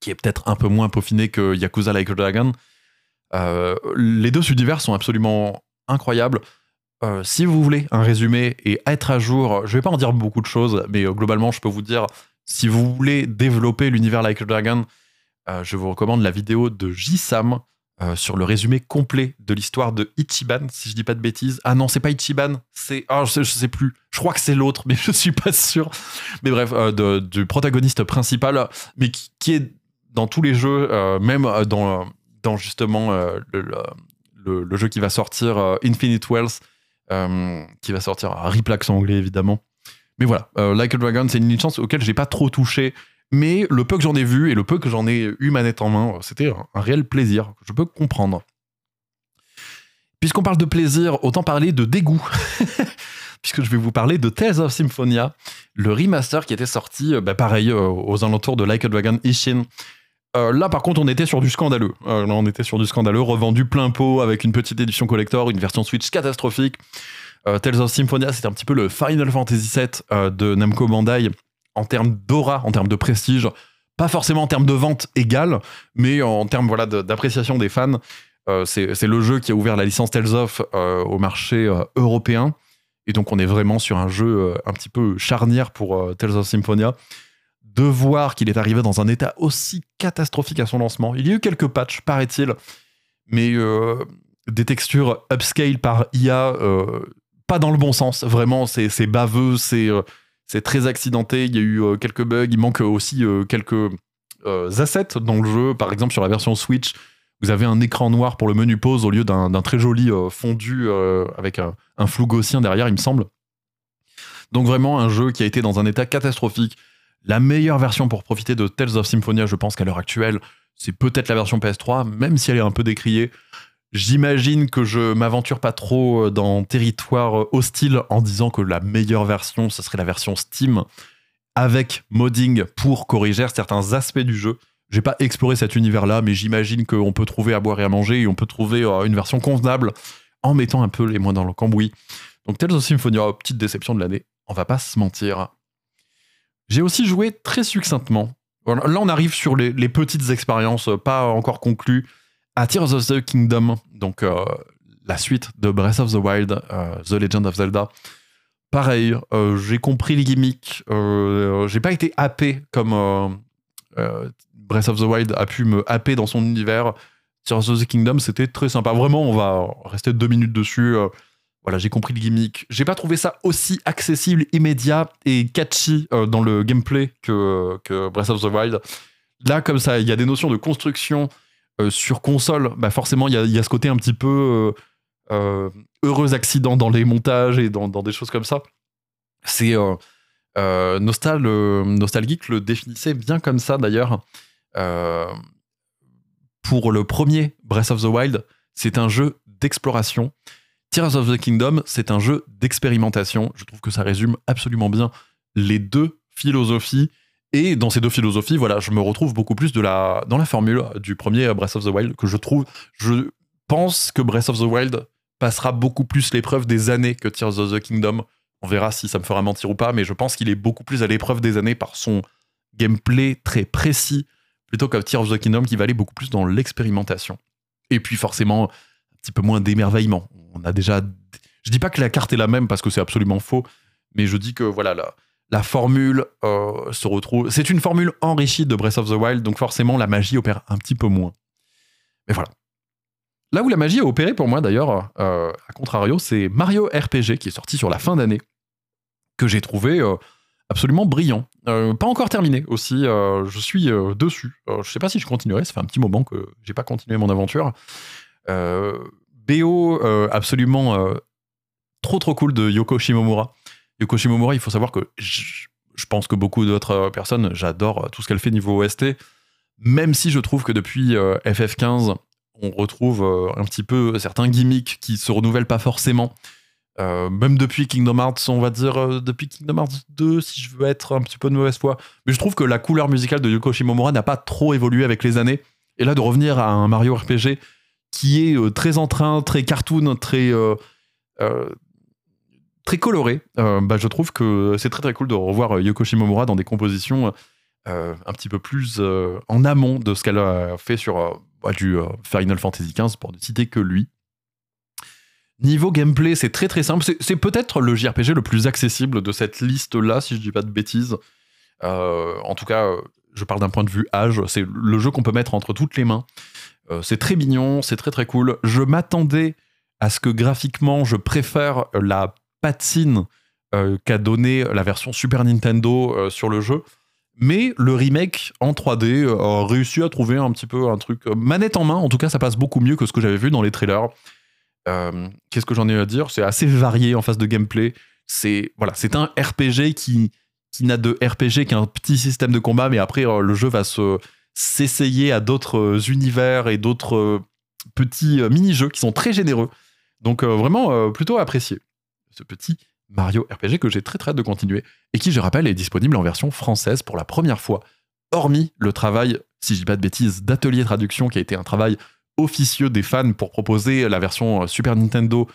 qui est peut-être un peu moins peaufiné que Yakuza Like a Dragon. Les deux univers sont absolument incroyables. Si vous voulez un résumé et être à jour, je vais pas en dire beaucoup de choses, mais globalement, je peux vous dire, si vous voulez développer l'univers Like a Dragon, euh, je vous recommande la vidéo de J-Sam euh, sur le résumé complet de l'histoire de Ichiban, si je dis pas de bêtises. Ah non, c'est pas Ichiban, c'est. Ah, je, sais, sais plus. Je crois que c'est l'autre, mais je suis pas sûr. Mais bref, euh, du protagoniste principal, mais qui, est dans tous les jeux, même dans, justement le, jeu qui va sortir, Infinite Wells, qui va sortir à Rip l'accent anglais évidemment. Mais voilà, euh, Like a Dragon, c'est une licence auquel j'ai pas trop touché. Mais le peu que j'en ai vu et le peu que j'en ai eu manette en main, c'était un, réel plaisir. Je peux comprendre. Puisqu'on parle de plaisir, autant parler de dégoût. Puisque je vais vous parler de Tales of Symphonia, le remaster qui était sorti, euh, bah, pareil, euh, aux alentours de Like a Dragon Ishin. Là, par contre, on était sur du scandaleux. Là, on était sur du scandaleux, revendu plein pot avec une petite édition collector, une version Switch catastrophique. Euh, Tales of Symphonia, c'est un petit peu le Final Fantasy VII euh, de Namco Bandai en termes d'aura, en termes de prestige, pas forcément en termes de vente égale, mais en termes voilà, d'appréciation des fans. Euh, c'est le jeu qui a ouvert la licence Tales of au marché européen. Et donc, on est vraiment sur un jeu un petit peu charnière pour Tales of Symphonia. De voir qu'il est arrivé dans un état aussi catastrophique à son lancement. Il y a eu quelques patchs, paraît-il, mais des textures upscale par IA, dans le bon sens. Vraiment, c'est baveux, c'est euh, c'est très accidenté. Il y a eu euh, quelques bugs. Il manque aussi euh, quelques assets dans le jeu. Par exemple, sur la version Switch, vous avez un écran noir pour le menu pause au lieu d'un très joli fondu avec un, un flou gaussien derrière, il me semble. Donc vraiment un jeu qui a été dans un état catastrophique. La meilleure version pour profiter de Tales of Symphonia, je pense qu'à l'heure actuelle, c'est peut-être la version PS3, même si elle est un peu décriée. J'imagine que je m'aventure pas trop dans territoire hostile en disant que la meilleure version, ce serait la version Steam avec modding pour corriger certains aspects du jeu. J'ai pas exploré cet univers-là, mais j'imagine qu'on peut trouver à boire et à manger et on peut trouver euh, une version convenable en mettant un peu les mains dans le cambouis. Donc Tales of Symphonia, petite déception de l'année, on va pas se mentir. J'ai aussi joué très succinctement. Là, on arrive sur les, petites expériences euh, pas encore conclues à Tears of the Kingdom, donc euh, la suite de Breath of the Wild, euh, The Legend of Zelda. Pareil, euh, j'ai compris les gimmicks, euh, j'ai pas été happé comme Breath of the Wild a pu me happer dans son univers. Tears of the Kingdom, c'était très sympa. Vraiment, on va rester deux minutes dessus. voilà, j'ai compris le gimmick. J'ai pas trouvé ça aussi accessible, immédiat et catchy dans le gameplay que, que Breath of the Wild. Là, comme ça, il y a des notions de construction euh, sur console. Bah forcément, il y a, ce côté un petit peu euh, euh, heureux accident dans les montages et dans, des choses comme ça. C'est Nostal, Nostalgeek le définissait bien comme ça d'ailleurs. Pour le premier Breath of the Wild, c'est un jeu d'exploration. Tears of the Kingdom, c'est un jeu d'expérimentation. Je trouve que ça résume absolument bien les deux philosophies. Et dans ces deux philosophies, voilà, je me retrouve beaucoup plus de la, dans la formule du premier Breath of the Wild que je trouve. Je pense que Breath of the Wild passera beaucoup plus l'épreuve des années que Tears of the Kingdom On verra si ça me fera mentir ou pas, mais je pense qu'il est beaucoup plus à l'épreuve des années par son gameplay très précis, plutôt que Tears of the Kingdom qui va aller beaucoup plus dans l'expérimentation. Et puis forcément, un petit peu moins d'émerveillement. On a déjà. Je dis pas que la carte est la même parce que c'est absolument faux, mais je dis que voilà, la, la formule euh, se retrouve. C'est une formule enrichie de Breath of the Wild, donc forcément la magie opère un petit peu moins. Mais voilà. Là où la magie a opéré pour moi d'ailleurs, euh, à contrario, c'est Mario RPG qui est sorti sur la fin d'année, que j'ai trouvé euh, absolument brillant. pas encore terminé aussi, je suis dessus. je sais pas si je continuerai, ça fait un petit moment que j'ai pas continué mon aventure. BO absolument trop trop cool de Yoko Shimomura. Yoko Shimomura, il faut savoir que je, pense que beaucoup d'autres personnes, j'adore tout ce qu'elle fait niveau OST, même si je trouve que depuis euh, FF15, on retrouve euh, un petit peu certains gimmicks qui se renouvellent pas forcément. Euh, même depuis Kingdom Hearts, on va dire depuis Kingdom Hearts 2, si je veux être un petit peu de mauvaise foi. Mais je trouve que la couleur musicale de Yoko Shimomura n'a pas trop évolué avec les années. Et là, de revenir à un Mario RPG qui est très en train, très cartoon, très très coloré. Euh, bah, je trouve que c'est très très cool de revoir euh, Yoko Shimomura dans des compositions euh, un petit peu plus en amont de ce qu'elle a fait sur bah, du Final Fantasy XV, pour ne citer que lui. Niveau gameplay, c'est très très simple. C'est peut-être le JRPG le plus accessible de cette liste-là, si je dis pas de bêtises. en tout cas, je parle d'un point de vue âge. C'est le jeu qu'on peut mettre entre toutes les mains. c'est très mignon, c'est très très cool. Je m'attendais à ce que graphiquement, je préfère la patine euh, qu'a donné la version Super Nintendo euh, sur le jeu. Mais le remake en 3D euh, a réussi à trouver un petit peu un truc manette en main. En tout cas, ça passe beaucoup mieux que ce que j'avais vu dans les trailers. Qu'est-ce que j'en ai à dire? C'est assez varié en face de gameplay. C'est voilà, c'est un RPG qui qui n'a de RPG qu'un petit système de combat, mais après le jeu va se s'essayer à d'autres univers et d'autres petits mini-jeux qui sont très généreux. Donc vraiment plutôt apprécié ce petit Mario RPG que j'ai très très hâte de continuer et qui, je rappelle, est disponible en version française pour la première fois, hormis le travail, si je dis pas de bêtises, d'atelier traduction qui a été un travail officieux des fans pour proposer la version euh, Super Nintendo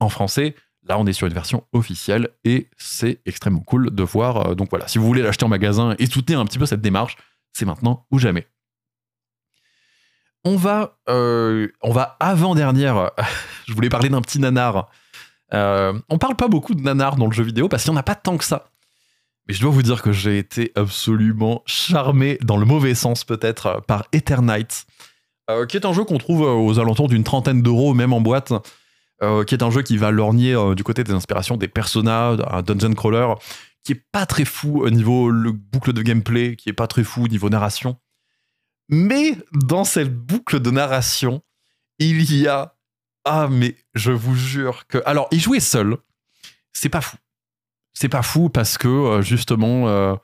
en français. Là, on est sur une version officielle et c'est extrêmement cool de voir. Euh, donc voilà, si vous voulez l'acheter en magasin et soutenir un petit peu cette démarche, c'est maintenant ou jamais. On va, euh, on va avant-dernière. je voulais parler d'un petit nanar euh, on parle pas beaucoup de nanar dans le jeu vidéo parce qu'il n'y en a pas tant que ça. Mais je dois vous dire que j'ai été absolument charmé, dans le mauvais sens peut-être, par Eternite, euh, qui est un jeu qu'on trouve euh, aux alentours d'une trentaine d'euros, même en boîte, qui est un jeu qui va lorgner du côté des inspirations des personnages, un dungeon crawler, qui est pas très fou au niveau le boucle de gameplay, qui est pas très fou au niveau narration. Mais dans cette boucle de narration, il y a ah, mais je vous jure que. Alors, y jouer seul, c'est pas fou. C'est pas fou parce que, euh, justement, euh,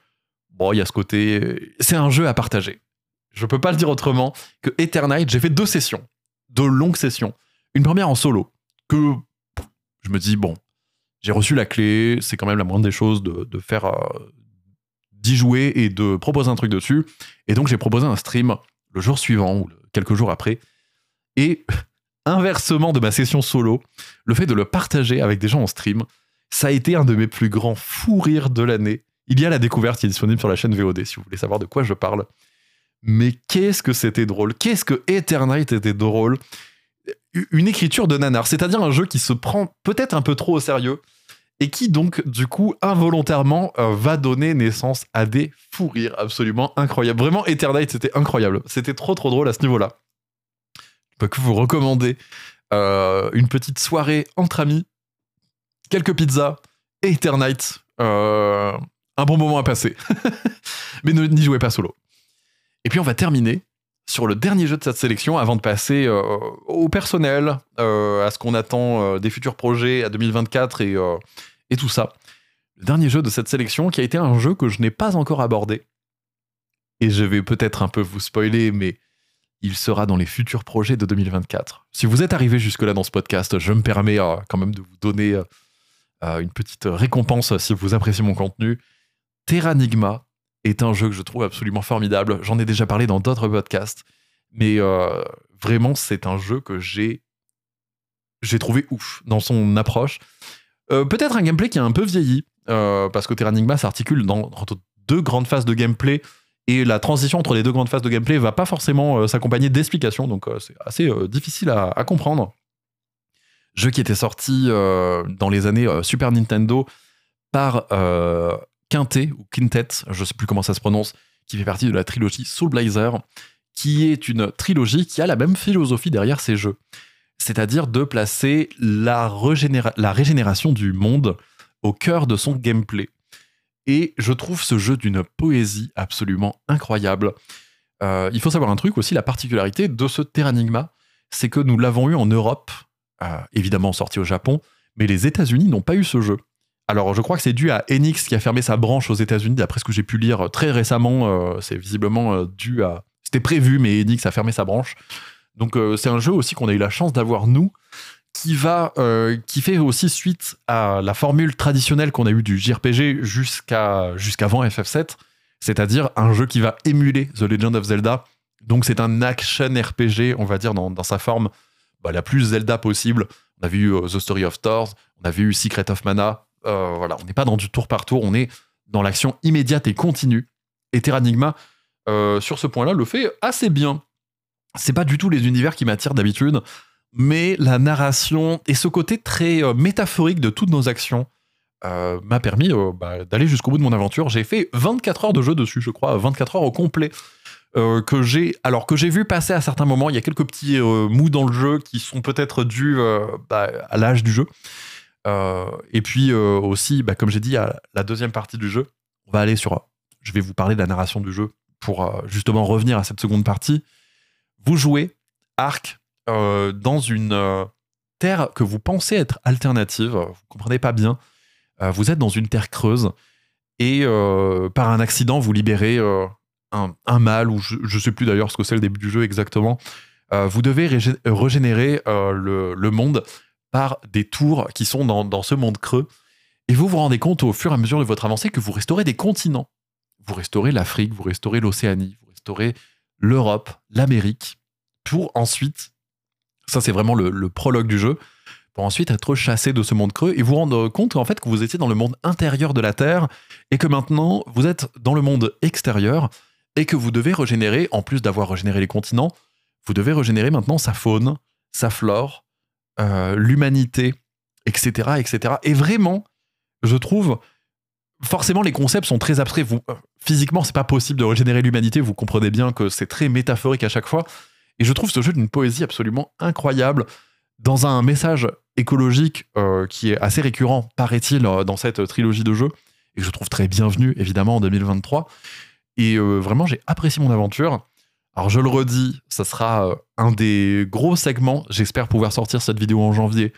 bon, il y a ce côté. C'est un jeu à partager. Je peux pas le dire autrement que Eternite, j'ai fait deux sessions, deux longues sessions. Une première en solo, que je me dis, bon, j'ai reçu la clé, c'est quand même la moindre des choses de, faire. Euh, d'y jouer et de proposer un truc dessus. Et donc, j'ai proposé un stream le jour suivant ou quelques jours après. Et inversement de ma session solo, le fait de le partager avec des gens en stream, ça a été un de mes plus grands fous rires de l'année. Il y a la découverte qui est disponible sur la chaîne VOD si vous voulez savoir de quoi je parle. Mais qu'est-ce que c'était drôle? Qu'est-ce que Eternite était drôle? Une écriture de nanar, c'est-à-dire un jeu qui se prend peut-être un peu trop au sérieux et qui donc du coup involontairement euh, va donner naissance à des fous rires absolument incroyables. Vraiment Eternite c'était incroyable, c'était trop trop drôle à ce niveau-là que vous recommander euh, une petite soirée entre amis, quelques pizzas et Eternite. Euh, un bon moment à passer. Mais n'y jouez pas solo. Et puis on va terminer sur le dernier jeu de cette sélection avant de passer euh, au personnel, à ce qu'on attend des futurs projets à 2024 et, et tout ça. Le dernier jeu de cette sélection qui a été un jeu que je n'ai pas encore abordé. Et je vais peut-être un peu vous spoiler, mais il sera dans les futurs projets de 2024. Si vous êtes arrivé jusque-là dans ce podcast, je me permets euh, quand même de vous donner euh, euh, une petite récompense si vous appréciez mon contenu. Terranigma est un jeu que je trouve absolument formidable. J'en ai déjà parlé dans d'autres podcasts, mais vraiment, c'est un jeu que j'ai j'ai trouvé ouf dans son approche. Peut-être un gameplay qui a un peu vieilli, parce que Terranigma s'articule dans, deux grandes phases de gameplay et la transition entre les deux grandes phases de gameplay va pas forcément s'accompagner d'explications, donc c'est assez difficile à, comprendre. Jeu qui était sorti dans les années Super Nintendo par Quintet ou Quintet, je sais plus comment ça se prononce, qui fait partie de la trilogie Soul Blazer, qui est une trilogie qui a la même philosophie derrière ces jeux. C'est-à-dire de placer la, la régénération du monde au cœur de son gameplay. Et je trouve ce jeu d'une poésie absolument incroyable. Euh, il faut savoir un truc aussi, la particularité de ce Terranigma, c'est que nous l'avons eu en Europe, euh, évidemment sorti au Japon, mais les États-Unis n'ont pas eu ce jeu. Alors, je crois que c'est dû à Enix qui a fermé sa branche aux États-Unis, d'après ce que j'ai pu lire très récemment. Euh, c'est visiblement dû à. C'était prévu, mais Enix a fermé sa branche. Donc, c'est un jeu aussi qu'on a eu la chance d'avoir, nous, qui va. qui fait aussi suite à la formule traditionnelle qu'on a eue du JRPG jusqu'à, jusqu'avant FF7, c'est-à-dire un jeu qui va émuler The Legend of Zelda. Donc, c'est un action RPG, on va dire, dans, sa forme bah, la plus Zelda possible. On a vu The Story of Thor, on a vu Secret of Mana, euh, voilà, on n'est pas dans du tour par tour, on est dans l'action immédiate et continue. Et Terranigma, euh, sur ce point-là, le fait assez bien. C'est pas du tout les univers qui m'attirent d'habitude, mais la narration et ce côté très euh, métaphorique de toutes nos actions m'a permis bah, d'aller jusqu'au bout de mon aventure. J'ai fait 24 heures de jeu dessus, je crois, 24 heures au complet. alors que j'ai vu passer à certains moments il y a quelques petits mous dans le jeu qui sont peut-être dus bah, à l'âge du jeu euh, et puis euh, aussi, bah, comme j'ai dit, la deuxième partie du jeu, on va aller sur. Je vais vous parler de la narration du jeu pour euh, justement revenir à cette seconde partie. Vous jouez Arc dans une terre que vous pensez être alternative, vous comprenez pas bien. vous êtes dans une terre creuse et par un accident, vous libérez un, un, mâle, ou je, ne sais plus d'ailleurs ce que c'est le début du jeu exactement. vous devez régénérer le, monde par des tours qui sont dans, ce monde creux. Et vous vous rendez compte au fur et à mesure de votre avancée que vous restaurez des continents. Vous restaurez l'Afrique, vous restaurez l'Océanie, vous restaurez l'Europe, l'Amérique, pour ensuite, ça c'est vraiment le, prologue du jeu, pour ensuite être chassé de ce monde creux et vous rendre compte en fait que vous étiez dans le monde intérieur de la Terre et que maintenant vous êtes dans le monde extérieur et que vous devez régénérer, en plus d'avoir régénéré les continents, vous devez régénérer maintenant sa faune, sa flore, euh, l'humanité, etc., etc. Et vraiment, je trouve, forcément, les concepts sont très abstraits. Vous, euh, physiquement, c'est pas possible de régénérer l'humanité. Vous comprenez bien que c'est très métaphorique à chaque fois. Et je trouve ce jeu d'une poésie absolument incroyable, dans un message écologique euh, qui est assez récurrent, paraît-il, dans cette trilogie de jeux, et que je trouve très bienvenu, évidemment, en 2023. Et vraiment, j'ai apprécié mon aventure. Alors je le redis, ça sera euh, un des gros segments. J'espère pouvoir sortir cette vidéo en janvier.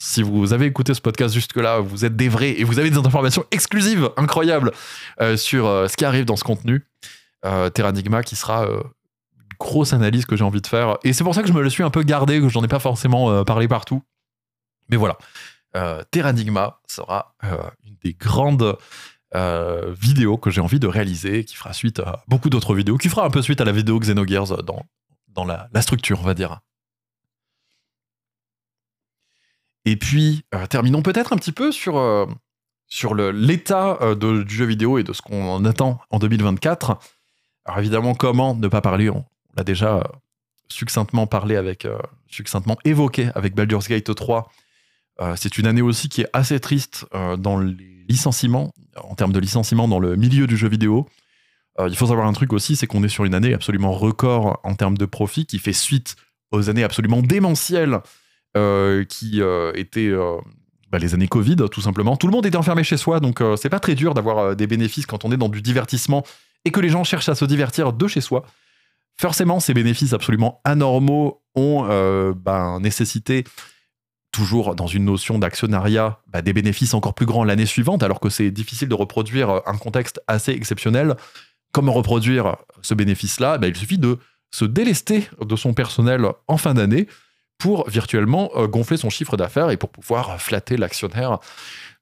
Si vous avez écouté ce podcast jusque-là, vous êtes des vrais et vous avez des informations exclusives, incroyables, euh, sur euh, ce qui arrive dans ce contenu. Terranigma qui sera grosse analyse que j'ai envie de faire. Et c'est pour ça que je me le suis un peu gardé, que j'en ai pas forcément parlé partout. Mais voilà. Terranigma sera une des grandes euh, vidéo que j'ai envie de réaliser, qui fera suite à beaucoup d'autres vidéos, qui fera un peu suite à la vidéo Xenogears dans, dans la, structure, on va dire. Et puis, euh, terminons peut-être un petit peu sur, euh, sur l'état du jeu vidéo et de ce qu'on en attend en 2024. Alors évidemment, comment ne pas parler On, l'a déjà succinctement parlé avec, succinctement évoqué avec Baldur's Gate 3. c'est une année aussi qui est assez triste dans les licenciements, en termes de licenciements dans le milieu du jeu vidéo. Euh, il faut savoir un truc aussi, c'est qu'on est sur une année absolument record en termes de profit qui fait suite aux années absolument démentielles euh, qui euh, étaient bah, les années Covid, tout simplement. Tout le monde était enfermé chez soi, donc c'est pas très dur d'avoir des bénéfices quand on est dans du divertissement et que les gens cherchent à se divertir de chez soi. Forcément, ces bénéfices absolument anormaux ont bah, nécessité toujours dans une notion d'actionnariat, bah, des bénéfices encore plus grands l'année suivante, alors que c'est difficile de reproduire un contexte assez exceptionnel. Comment reproduire ce bénéfice-là? Bah, Il suffit de se délester de son personnel en fin d'année pour virtuellement euh, gonfler son chiffre d'affaires et pour pouvoir flatter l'actionnaire.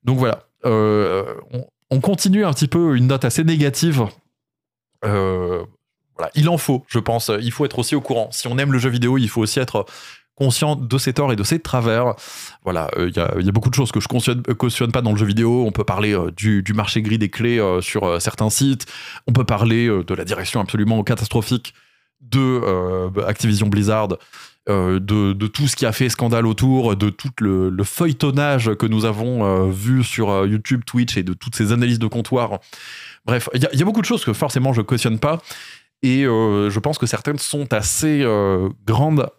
Donc voilà, euh, on, continue un petit peu une note assez négative. Euh, il en faut, je pense. Il faut être aussi au courant. Si on aime le jeu vidéo, il faut aussi être conscient de ses torts et de ses travers. Voilà, il y, a beaucoup de choses que je cautionne, cautionne pas dans le jeu vidéo. On peut parler du, du, marché gris des clés sur certains sites. On peut parler de la direction absolument catastrophique de Activision Blizzard euh, de, tout ce qui a fait scandale autour, de tout le, feuilletonnage que nous avons euh, vu sur euh, YouTube, Twitch et de toutes ces analyses de comptoir. Bref, il y, a beaucoup de choses que forcément je cautionne pas. Et je pense que certaines sont assez grandes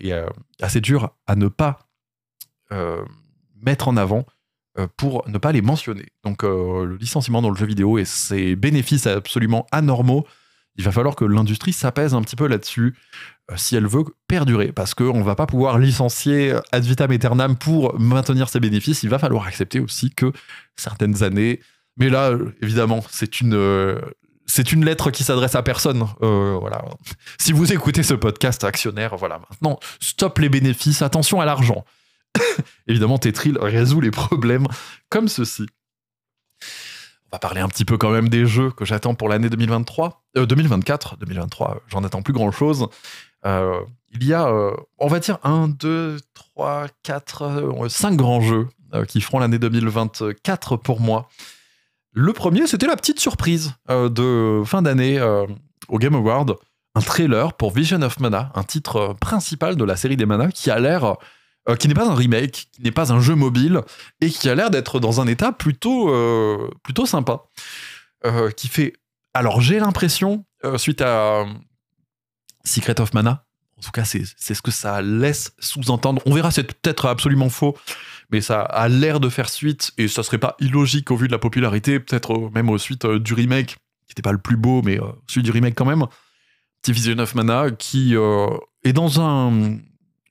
et assez dures à ne pas mettre en avant pour ne pas les mentionner. Donc le licenciement dans le jeu vidéo et ses bénéfices absolument anormaux, il va falloir que l'industrie s'apaise un petit peu là-dessus. Euh, si elle veut perdurer, parce qu'on ne va pas pouvoir licencier ad vitam aeternam pour maintenir ses bénéfices, il va falloir accepter aussi que certaines années, mais là, évidemment, c'est une, euh, c'est une lettre qui s'adresse à personne. Euh, voilà. Si vous écoutez ce podcast actionnaire, voilà, maintenant, stop les bénéfices, attention à l'argent. évidemment, Tetril résout les problèmes comme ceci. On va parler un petit peu quand même des jeux que j'attends pour l'année 2023, 2024, 2023, j'en attends plus grand chose. Euh, il y a, euh, on va dire, un, deux, trois, quatre, euh, cinq grands jeux qui feront l'année 2024 pour moi. Le premier, c'était la petite surprise de fin d'année au Game Award, un trailer pour Vision of Mana, un titre principal de la série des Mana qui a l'air qui n'est pas un remake, qui n'est pas un jeu mobile, et qui a l'air d'être dans un état plutôt, plutôt sympa. qui fait. Alors j'ai l'impression, suite à Secret of Mana. En tout cas, c'est ce que ça laisse sous-entendre. On verra, c'est peut-être absolument faux, mais ça a l'air de faire suite, et ça serait pas illogique au vu de la popularité, peut-être euh, même au suite euh, du remake, qui n'était pas le plus beau, mais euh, celui du remake quand même. Division of Mana, qui est dans un,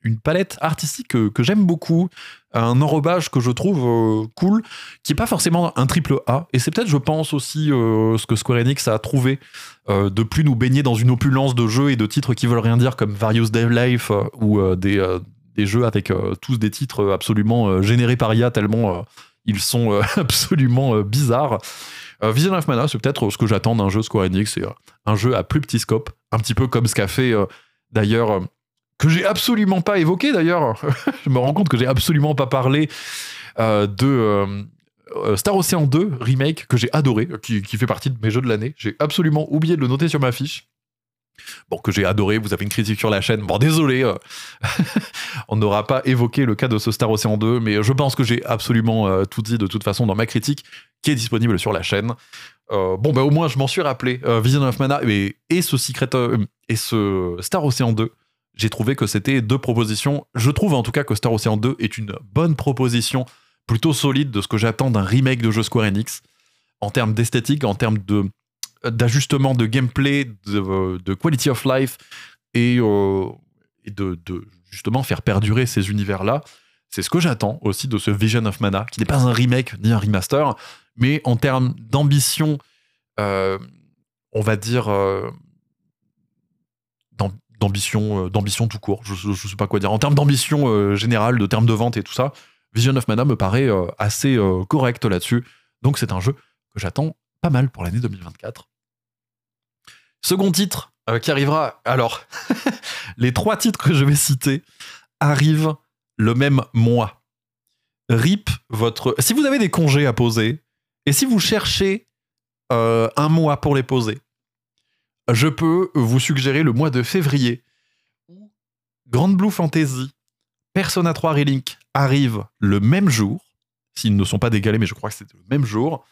une palette artistique que, j'aime beaucoup, un enrobage que je trouve euh, cool, qui est pas forcément un triple A. Et c'est peut-être, je pense, aussi euh, ce que Square Enix a trouvé euh, de plus nous baigner dans une opulence de jeux et de titres qui veulent rien dire, comme Various Dev Life ou des, des, jeux avec tous des titres absolument générés par IA, tellement ils sont absolument bizarres. Vision of Mana, c'est peut-être ce que j'attends d'un jeu Square Enix, c'est un jeu à plus petit scope, un petit peu comme ce qu'a fait d'ailleurs que j'ai absolument pas évoqué d'ailleurs. je me rends compte que j'ai absolument pas parlé euh, de euh, Star Ocean 2 remake que j'ai adoré, qui, fait partie de mes jeux de l'année. J'ai absolument oublié de le noter sur ma fiche. Bon, que j'ai adoré, vous avez une critique sur la chaîne. Bon, désolé, euh, on n'aura pas évoqué le cas de ce Star Ocean 2, mais je pense que j'ai absolument tout dit de toute façon dans ma critique, qui est disponible sur la chaîne. bon, bah au moins, je m'en suis rappelé. Vision of Mana et, et ce Secret et ce Star Ocean 2 j'ai trouvé que c'était deux propositions. Je trouve en tout cas que Star Ocean 2 est une bonne proposition, plutôt solide de ce que j'attends d'un remake de jeu Square Enix, en termes d'esthétique, en termes de d'ajustement de gameplay, de, quality of life, et, euh, de, justement faire perdurer ces univers-là. C'est ce que j'attends aussi de ce Vision of Mana, qui n'est pas un remake ni un remaster, mais en termes d'ambition, euh, on va dire, euh, d'ambition, euh, d'ambition tout court. Je, ne sais pas quoi dire. En termes d'ambition euh, générale, de termes de vente et tout ça, Vision of Mana me paraît euh, assez correct là-dessus. Donc c'est un jeu que j'attends pas mal pour l'année 2024. Second titre qui arrivera. Alors, les trois titres que je vais citer arrivent le même mois. RIP votre. Si vous avez des congés à poser et si vous cherchez un mois pour les poser, je peux vous suggérer le mois de février où Grand Blue Fantasy, Persona 3 Relink arrive le même jour, s'ils ne sont pas décalés, mais je crois que c'est le même jour,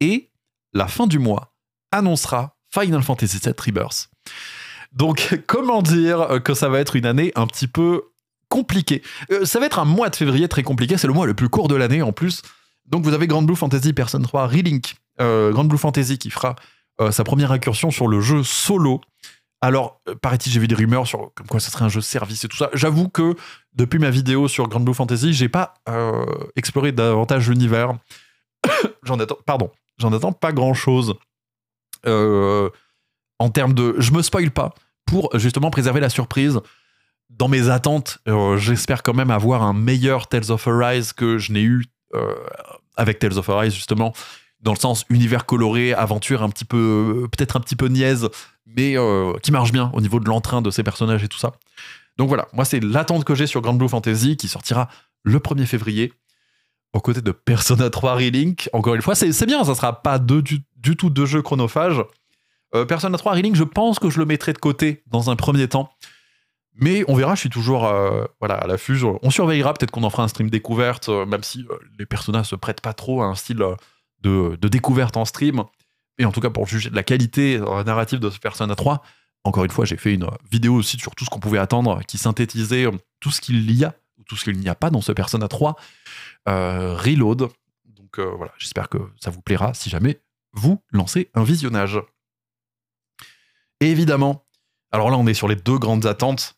et la fin du mois annoncera Final Fantasy VII Rebirth. Donc, comment dire que ça va être une année un petit peu compliquée? Euh, Ça va être un mois de février très compliqué, c'est le mois le plus court de l'année en plus. Donc, vous avez Grand Blue Fantasy Persona 3 Relink, euh, Grand Blue Fantasy qui fera euh, sa première incursion sur le jeu solo. Alors, euh, paraît-il, j'ai vu des rumeurs sur comme quoi ce serait un jeu service et tout ça. J'avoue que depuis ma vidéo sur Grand Blue Fantasy, j'ai pas euh, exploré davantage l'univers. j'en attends, pardon, j'en attends pas grand chose en termes de. Je me spoil pas pour justement préserver la surprise. Dans mes attentes, j'espère quand même avoir un meilleur Tales of Arise que je n'ai eu avec Tales of Arise justement dans le sens univers coloré, aventure un petit peu, peut-être un petit peu niaise, mais euh, qui marche bien au niveau de l'entrain de ces personnages et tout ça. Donc voilà, moi c'est l'attente que j'ai sur Grand Blue Fantasy qui sortira le 1er février aux côtés de Persona 3 Relink. Encore une fois, c'est bien, ça sera pas du, tout deux jeux chronophages. Euh, Persona 3 Relink, je pense que je le mettrai de côté dans un premier temps. Mais on verra, je suis toujours euh, voilà, à l'affût. On surveillera, peut-être qu'on en fera un stream découverte, euh, même si les personnages se prêtent pas trop à un style de, de, découverte en stream. Et en tout cas, pour juger de la qualité narrative de ce Persona 3, encore une fois, j'ai fait une vidéo aussi sur tout ce qu'on pouvait attendre, qui synthétisait tout ce qu'il y a, ou tout ce qu'il n'y a pas dans ce Persona 3 Reload. Donc voilà, j'espère que ça vous plaira si jamais vous lancez un visionnage. Et évidemment, alors là, on est sur les deux grandes attentes.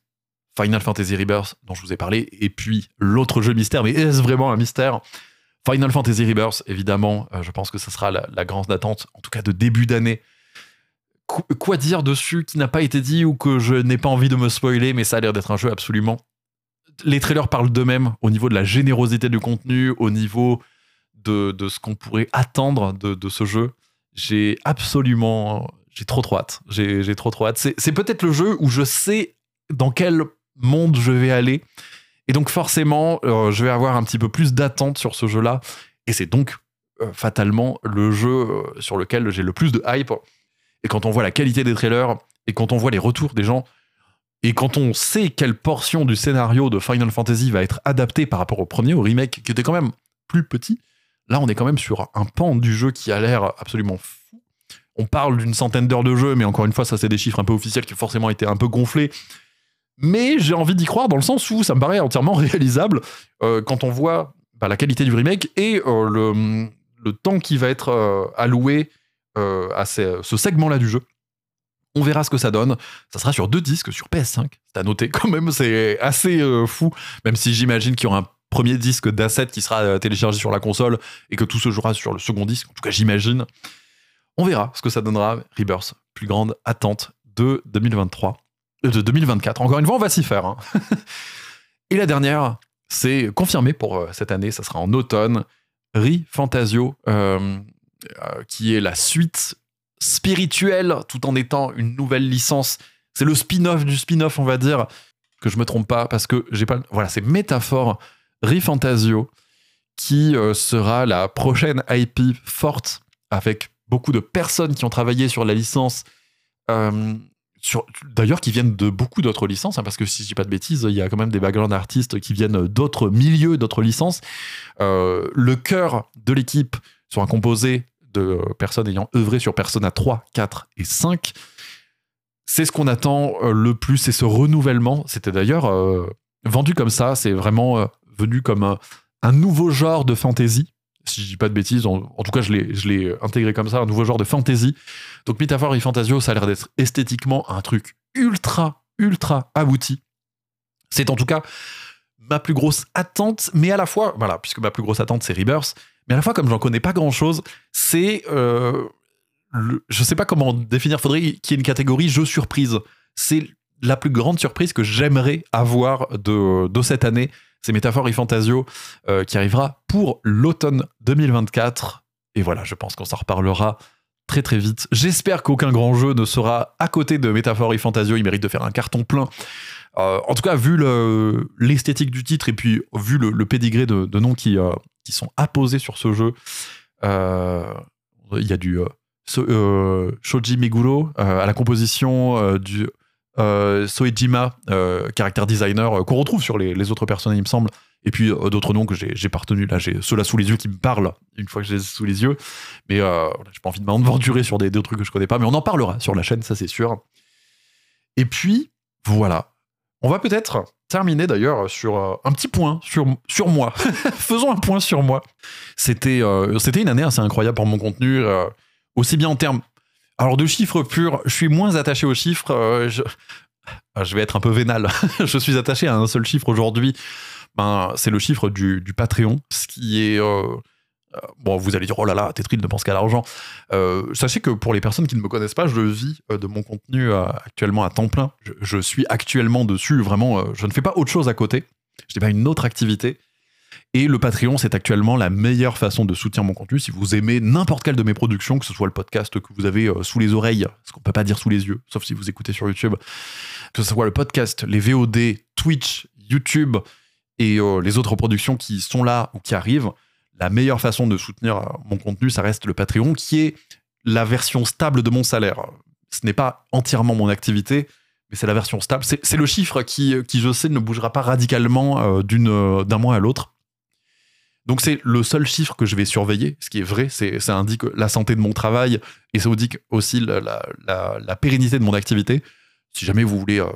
Final Fantasy Rebirth, dont je vous ai parlé, et puis l'autre jeu mystère, mais est-ce vraiment un mystère? Final Fantasy Rebirth, évidemment, euh, je pense que ce sera la, grande attente, en tout cas de début d'année. quoi dire dessus qui n'a pas été dit ou que je n'ai pas envie de me spoiler, mais ça a l'air d'être un jeu absolument. Les trailers parlent d'eux-mêmes au niveau de la générosité du contenu, au niveau de, ce qu'on pourrait attendre de, de ce jeu. J'ai absolument j'ai trop trop hâte. J'ai trop trop hâte. C'est peut-être le jeu où je sais dans quel monde je vais aller. Et donc forcément, euh, je vais avoir un petit peu plus d'attente sur ce jeu-là. Et c'est donc euh, fatalement le jeu euh, sur lequel j'ai le plus de hype. Et quand on voit la qualité des trailers, et quand on voit les retours des gens, et quand on sait quelle portion du scénario de Final Fantasy va être adaptée par rapport au premier, au remake, qui était quand même plus petit, là on est quand même sur un pan du jeu qui a l'air absolument on parle d'une centaine d'heures de jeu, mais encore une fois, ça c'est des chiffres un peu officiels qui ont forcément été un peu gonflés. Mais j'ai envie d'y croire dans le sens où ça me paraît entièrement réalisable euh, quand on voit bah, la qualité du remake et euh, le, temps qui va être euh, alloué à ce segment-là du jeu. On verra ce que ça donne. Ça sera sur deux disques, sur PS5. C'est à noter quand même, c'est assez fou. Même si j'imagine qu'il y aura un premier disque d'asset qui sera téléchargé sur la console et que tout se jouera sur le second disque. En tout cas, j'imagine. On verra ce que ça donnera. Rebirth, plus grande attente de 2023, euh, de 2024. Encore une fois, on va s'y faire. Hein. Et la dernière, c'est confirmé pour euh, cette année, ça sera en automne. Ri Fantasio, euh, qui est la suite spirituelle tout en étant une nouvelle licence. C'est le spin-off du spin-off, on va dire, que je me trompe pas, parce que j'ai pas. Voilà, c'est Métaphore Ri Fantasio, qui sera la prochaine IP forte avec beaucoup de personnes qui ont travaillé sur la licence, euh, d'ailleurs qui viennent de beaucoup d'autres licences, hein, parce que si je dis pas de bêtises, il y a quand même des background artistes qui viennent d'autres milieux, d'autres licences. Euh, le cœur de l'équipe sera composé de personnes ayant œuvré sur Persona 3, 4 et 5. C'est ce qu'on attend euh, le plus, c'est ce renouvellement. C'était d'ailleurs vendu comme ça, c'est vraiment venu comme un nouveau genre de fantasy si je dis pas de bêtises, en, tout cas je l'ai intégré comme ça, un nouveau genre de fantasy. Donc Métaphore et Fantasio, ça a l'air d'être esthétiquement un truc ultra, ultra abouti. C'est en tout cas ma plus grosse attente, mais à la fois, voilà, puisque ma plus grosse attente c'est Rebirth, mais à la fois comme j'en connais pas grand chose, c'est... Euh, je sais pas comment définir, faudrait qu'il y ait une catégorie jeu surprise. C'est la plus grande surprise que j'aimerais avoir de, de cette année c'est Métaphore et Fantasio euh, qui arrivera pour l'automne 2024. Et voilà, je pense qu'on s'en reparlera très très vite. J'espère qu'aucun grand jeu ne sera à côté de Métaphore et Fantasio. Il mérite de faire un carton plein. Euh, en tout cas, vu l'esthétique du titre et puis vu le, pédigré de, noms qui, euh, qui sont apposés sur ce jeu, il y a du Shoji Meguro à la composition du euh, Soejima, euh, caractère designer, euh, qu'on retrouve sur les, autres personnes, il me semble. Et puis d'autres noms que j'ai pas retenus. Là, j'ai ceux-là sous les yeux qui me parlent une fois que je les ai sous les yeux. Mais j'ai pas envie de m'aventurer sur des, des, trucs que je connais pas. Mais on en parlera sur la chaîne, ça c'est sûr. Et puis, voilà. On va peut-être terminer d'ailleurs sur un petit point sur, sur moi. Faisons un point sur moi. C'était c'était une année assez incroyable pour mon contenu, aussi bien en termes alors de chiffres purs, je suis moins attaché aux chiffres. Euh, ah, je... vais être un peu vénal. je suis attaché à un seul chiffre aujourd'hui. Ben, c'est le chiffre du, Patreon, ce qui est... Euh, euh, bon, vous allez dire, oh là là, Tetrid ne pense qu'à l'argent. sachez que pour les personnes qui ne me connaissent pas, je vis de mon contenu actuellement à temps plein. Je, suis actuellement dessus, vraiment, je ne fais pas autre chose à côté. Je n'ai pas une autre activité. Et le Patreon, c'est actuellement la meilleure façon de soutenir mon contenu. Si vous aimez n'importe quelle de mes productions, que ce soit le podcast que vous avez euh, sous les oreilles, ce qu'on peut pas dire sous les yeux, sauf si vous écoutez sur YouTube, que ce soit le podcast, les VOD, Twitch, YouTube et les autres productions qui sont là ou qui arrivent, la meilleure façon de soutenir mon contenu, ça reste le Patreon, qui est la version stable de mon salaire. Ce n'est pas entièrement mon activité, mais c'est la version stable. C'est le chiffre qui, je sais, ne bougera pas radicalement d'un mois à l'autre. Donc c'est le seul chiffre que je vais surveiller, ce qui est vrai, c'est ça indique la santé de mon travail et ça indique aussi la, pérennité de mon activité. Si jamais vous voulez, euh,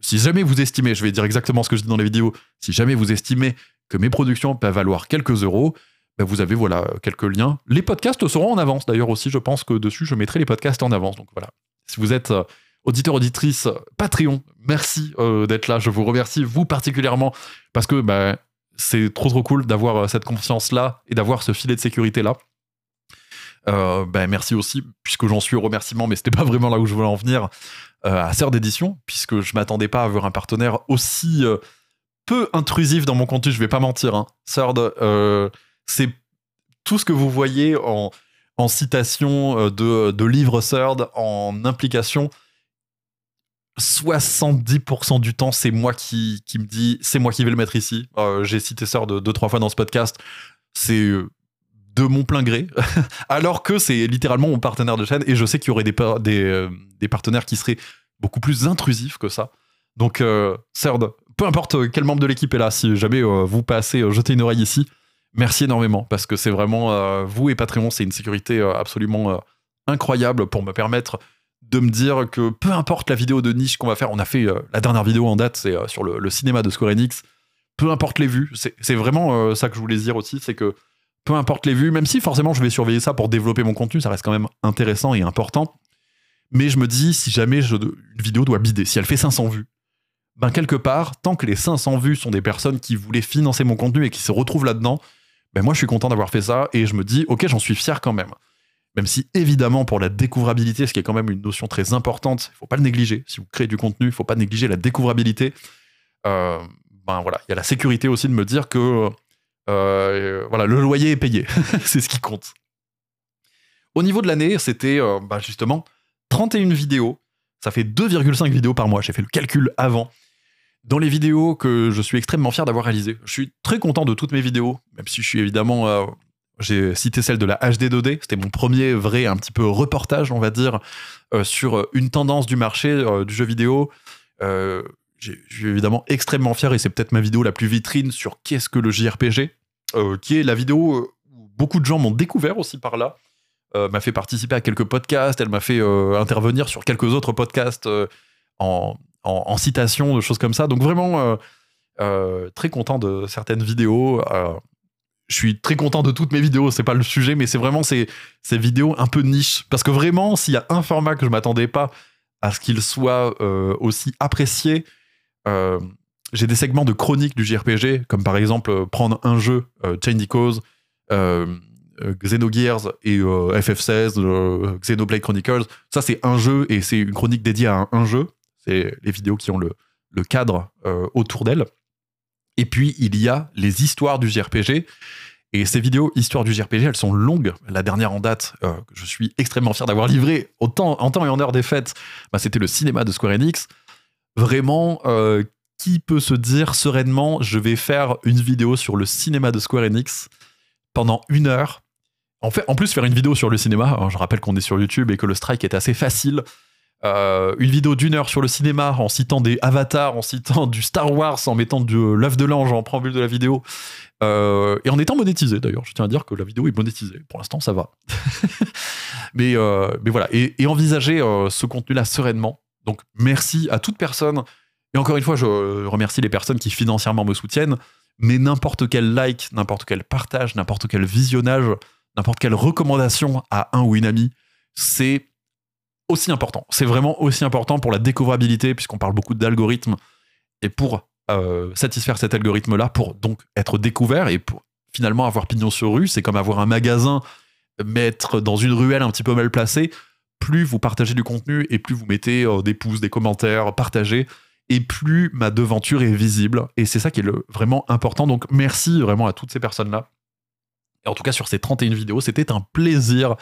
si jamais vous estimez, je vais dire exactement ce que je dis dans les vidéos, si jamais vous estimez que mes productions peuvent valoir quelques euros, ben vous avez voilà quelques liens. Les podcasts seront en avance d'ailleurs aussi, je pense que dessus je mettrai les podcasts en avance. Donc voilà, si vous êtes euh, auditeur auditrice Patreon, merci euh, d'être là. Je vous remercie vous particulièrement parce que ben c'est trop trop cool d'avoir euh, cette confiance là et d'avoir ce filet de sécurité là. Ben merci aussi, puisque j'en suis au remerciement, mais c'était pas vraiment là où je voulais en venir, à Sœur d'édition, puisque je m'attendais pas à avoir un partenaire aussi peu intrusif dans mon contenu, je vais pas mentir. Hein. Sœur, c'est tout ce que vous voyez en, en citation de, de livres Third, en implication, 70% du temps, c'est moi qui, qui me dis, c'est moi qui vais le mettre ici. Euh, j'ai cité ça deux, trois fois dans ce podcast. C'est euh, de mon plein gré. Alors que c'est littéralement mon partenaire de chaîne et je sais qu'il y aurait des, des, euh, des, partenaires qui seraient beaucoup plus intrusifs que ça. Donc, euh, peu importe quel membre de l'équipe est là, si jamais vous passez jeter une oreille ici, merci énormément parce que c'est vraiment, vous et Patreon, c'est une sécurité absolument incroyable pour me permettre de me dire que peu importe la vidéo de niche qu'on va faire, on a fait euh, la dernière vidéo en date, c'est euh, sur le, cinéma de Square Enix, peu importe les vues, c'est vraiment euh, ça que je voulais dire aussi, c'est que peu importe les vues, même si forcément je vais surveiller ça pour développer mon contenu, ça reste quand même intéressant et important, mais je me dis, si jamais une vidéo doit bider, si elle fait 500 vues, ben quelque part, tant que les 500 vues sont des personnes qui voulaient financer mon contenu et qui se retrouvent là-dedans, ben moi je suis content d'avoir fait ça et je me dis, ok, j'en suis fier quand même. Même si, évidemment, pour la découvrabilité, ce qui est quand même une notion très importante, il faut pas le négliger. Si vous créez du contenu, il faut pas négliger la découvrabilité. Euh, ben voilà, il y a la sécurité aussi de me dire que euh, voilà, le loyer est payé. c'est ce qui compte. Au niveau de l'année, c'était euh, ben justement 31 vidéos. Ça fait 2,5 vidéos par mois. J'ai fait le calcul avant. Dans les vidéos que je suis extrêmement fier d'avoir réalisées. Je suis très content de toutes mes vidéos, même si je suis évidemment j'ai cité celle de la HD 2D, c'était mon premier vrai un petit peu reportage, on va dire, euh, sur une tendance du marché euh, du jeu vidéo. Euh, je suis évidemment extrêmement fier et c'est peut-être ma vidéo la plus vitrine sur qu'est-ce que le JRPG, qui est la vidéo où beaucoup de gens m'ont découvert aussi par là. m'a fait participer à quelques podcasts, elle m'a fait intervenir sur quelques autres podcasts en, en, citation, de choses comme ça. Donc vraiment très content de certaines vidéos je suis très content de toutes mes vidéos, c'est pas le sujet, mais c'est vraiment ces, ces vidéos un peu niche. Parce que vraiment, s'il y a un format que je m'attendais pas à ce qu'il soit euh, aussi apprécié, euh, j'ai des segments de chronique du JRPG, comme par exemple euh, prendre un jeu, Chain Cause, Xenogears et FF16, Xenoblade Chronicles. Ça, c'est un jeu et c'est une chronique dédiée à un, jeu. C'est les vidéos qui ont le, cadre autour d'elle. Et puis, il y a les histoires du JRPG. Et ces vidéos histoires du JRPG, elles sont longues. La dernière en date, euh, je suis extrêmement fier d'avoir livré autant, en temps et en heure des fêtes, bah, c'était le cinéma de Square Enix. Vraiment, euh, qui peut se dire sereinement, je vais faire une vidéo sur le cinéma de Square Enix pendant une heure en, fait, en plus, faire une vidéo sur le cinéma, je rappelle qu'on est sur YouTube et que le strike est assez facile. Euh, une vidéo d'une heure sur le cinéma en citant des avatars, en citant du Star Wars, en mettant de l'œuf de l'ange en préambule de la vidéo, euh, et en étant monétisé d'ailleurs. Je tiens à dire que la vidéo est monétisée. Pour l'instant, ça va. mais, euh, mais voilà, et, et envisager ce contenu-là sereinement. Donc, merci à toute personne. Et encore une fois, je remercie les personnes qui financièrement me soutiennent. Mais n'importe quel like, n'importe quel partage, n'importe quel visionnage, n'importe quelle recommandation à un ou une amie, c'est aussi important. C'est vraiment aussi important pour la découvrabilité, puisqu'on parle beaucoup d'algorithmes, et pour euh, satisfaire cet algorithme-là, pour donc être découvert et pour finalement avoir pignon sur rue, c'est comme avoir un magasin, mettre dans une ruelle un petit peu mal placée. Plus vous partagez du contenu et plus vous mettez euh, des pouces, des commentaires, partagez, et plus ma devanture est visible. Et c'est ça qui est vraiment important. Donc merci vraiment à toutes ces personnes-là. En tout cas, sur ces 31 vidéos, c'était un plaisir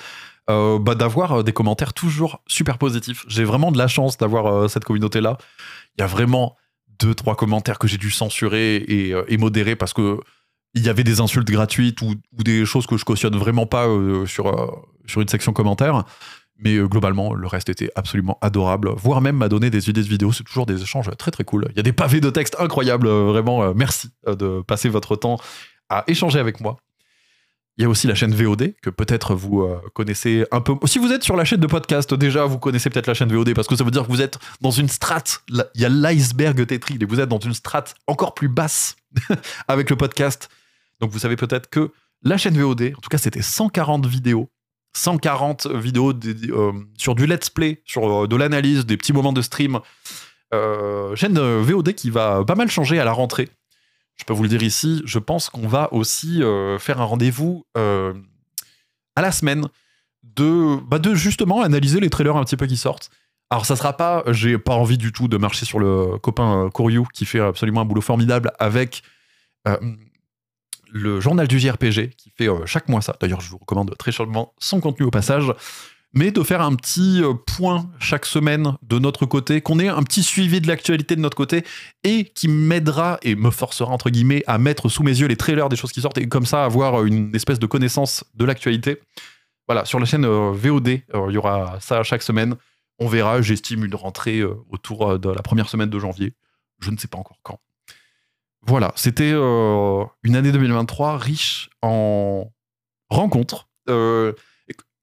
euh, bah, d'avoir euh, des commentaires toujours super positifs. J'ai vraiment de la chance d'avoir euh, cette communauté-là. Il y a vraiment deux, trois commentaires que j'ai dû censurer et, modérer parce que il y avait des insultes gratuites ou, des choses que je cautionne vraiment pas sur, une section commentaires. Mais globalement, le reste était absolument adorable, voire même m'a donné des idées de vidéos. C'est toujours des échanges très très cool. Il y a des pavés de texte incroyables, vraiment. merci de passer votre temps à échanger avec moi. Il y a aussi la chaîne VOD que peut-être vous connaissez un peu. Si vous êtes sur la chaîne de podcast, déjà vous connaissez peut-être la chaîne VOD parce que ça veut dire que vous êtes dans une strate. Il y a l'iceberg Tetris et vous êtes dans une strate encore plus basse avec le podcast. Donc vous savez peut-être que la chaîne VOD, en tout cas c'était 140 vidéos, 140 vidéos euh, sur du let's play, sur euh, de l'analyse, des petits moments de stream. Euh, chaîne VOD qui va pas mal changer à la rentrée. Je peux vous le dire ici, je pense qu'on va aussi faire un rendez-vous à la semaine de, bah de justement analyser les trailers un petit peu qui sortent. Alors ça sera pas, j'ai pas envie du tout de marcher sur le copain Koryu qui fait absolument un boulot formidable avec le journal du JRPG, qui fait euh, chaque mois ça. D'ailleurs, je vous recommande très chaudement son contenu au passage. Mais de faire un petit euh, point chaque semaine de notre côté, qu'on ait un petit suivi de l'actualité de notre côté, et qui m'aidera et me forcera, entre guillemets, à mettre sous mes yeux les trailers des choses qui sortent, et comme ça avoir une espèce de connaissance de l'actualité. Voilà, sur la chaîne euh, VOD, il y aura ça chaque semaine. On verra, j'estime une rentrée autour de la première semaine de janvier. Je ne sais pas encore quand. Voilà, c'était euh, une année 2023 riche en rencontres. Euh,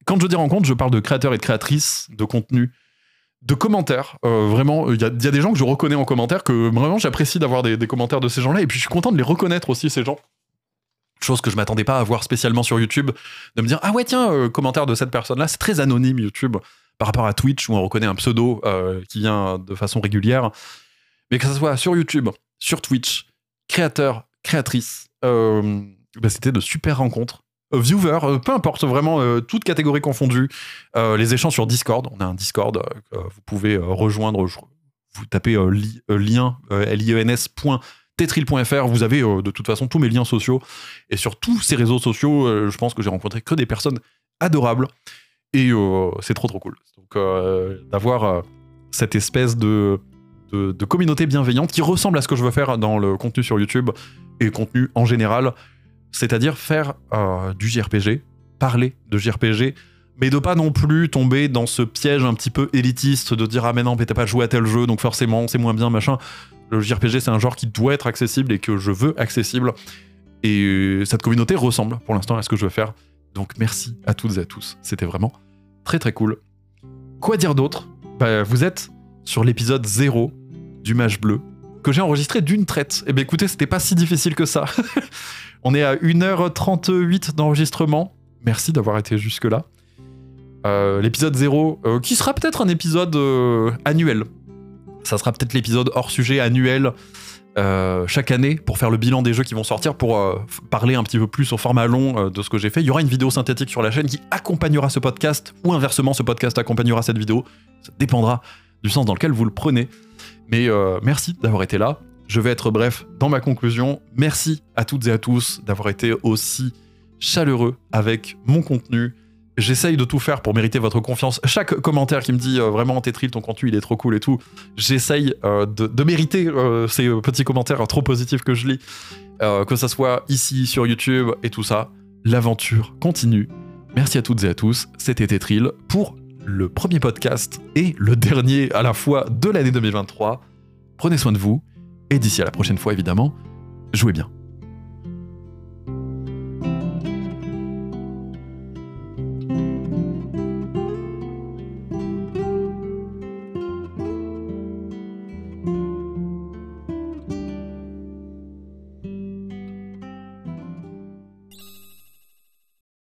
quand je dis rencontres, je parle de créateurs et de créatrices de contenu, de commentaires. Euh, vraiment, il y, a des gens que je reconnais en commentaire, que vraiment j'apprécie d'avoir des, commentaires de ces gens-là, et puis je suis content de les reconnaître aussi, ces gens. Chose que je m'attendais pas à voir spécialement sur YouTube, de me dire ah ouais tiens commentaire de cette personne-là, c'est très anonyme YouTube par rapport à Twitch où on reconnaît un pseudo qui vient de façon régulière, mais que ce soit sur YouTube, sur Twitch, créateurs, créatrices. Euh, bah, c'était de super rencontres. Euh, viewers, euh, peu importe, vraiment, toutes catégories confondues. les échanges sur Discord, on a un Discord vous pouvez rejoindre. vous tapez lien, liens.tetril.fr, vous avez de toute façon tous mes liens sociaux. Et sur tous ces réseaux sociaux, je pense que j'ai rencontré que des personnes adorables. Et c'est trop trop cool. Donc d'avoir cette espèce de de, communauté bienveillante qui ressemble à ce que je veux faire dans le contenu sur YouTube et contenu en général, c'est-à-dire faire euh, du JRPG, parler de JRPG, mais de pas non plus tomber dans ce piège un petit peu élitiste de dire ah mais non mais t'as pas joué à tel jeu donc forcément c'est moins bien machin. Le JRPG c'est un genre qui doit être accessible et que je veux accessible et cette communauté ressemble pour l'instant à ce que je veux faire. Donc merci à toutes et à tous, c'était vraiment très très cool. Quoi dire d'autre? Bah, Vous êtes sur l'épisode 0 du Mage Bleu que j'ai enregistré d'une traite. Et eh bien écoutez, c'était pas si difficile que ça. On est à 1h38 d'enregistrement. Merci d'avoir été jusque-là. Euh, l'épisode 0, euh, qui sera peut-être un épisode euh, annuel. Ça sera peut-être l'épisode hors sujet annuel chaque année pour faire le bilan des jeux qui vont sortir, pour parler un petit peu plus au format long de ce que j'ai fait. Il y aura une vidéo synthétique sur la chaîne qui accompagnera ce podcast, ou inversement, ce podcast accompagnera cette vidéo. Ça dépendra du sens dans lequel vous le prenez. Mais merci d'avoir été là. Je vais être bref dans ma conclusion. Merci à toutes et à tous d'avoir été aussi chaleureux avec mon contenu. J'essaye de tout faire pour mériter votre confiance. Chaque commentaire qui me dit euh, vraiment Tetril, ton contenu il est trop cool et tout, j'essaye euh, de, mériter ces petits commentaires trop positifs que je lis, que ça soit ici sur YouTube et tout ça. L'aventure continue. Merci à toutes et à tous. C'était Tetril pour le premier podcast et le dernier à la fois de l'année 2023. Prenez soin de vous et d'ici à la prochaine fois évidemment, jouez bien.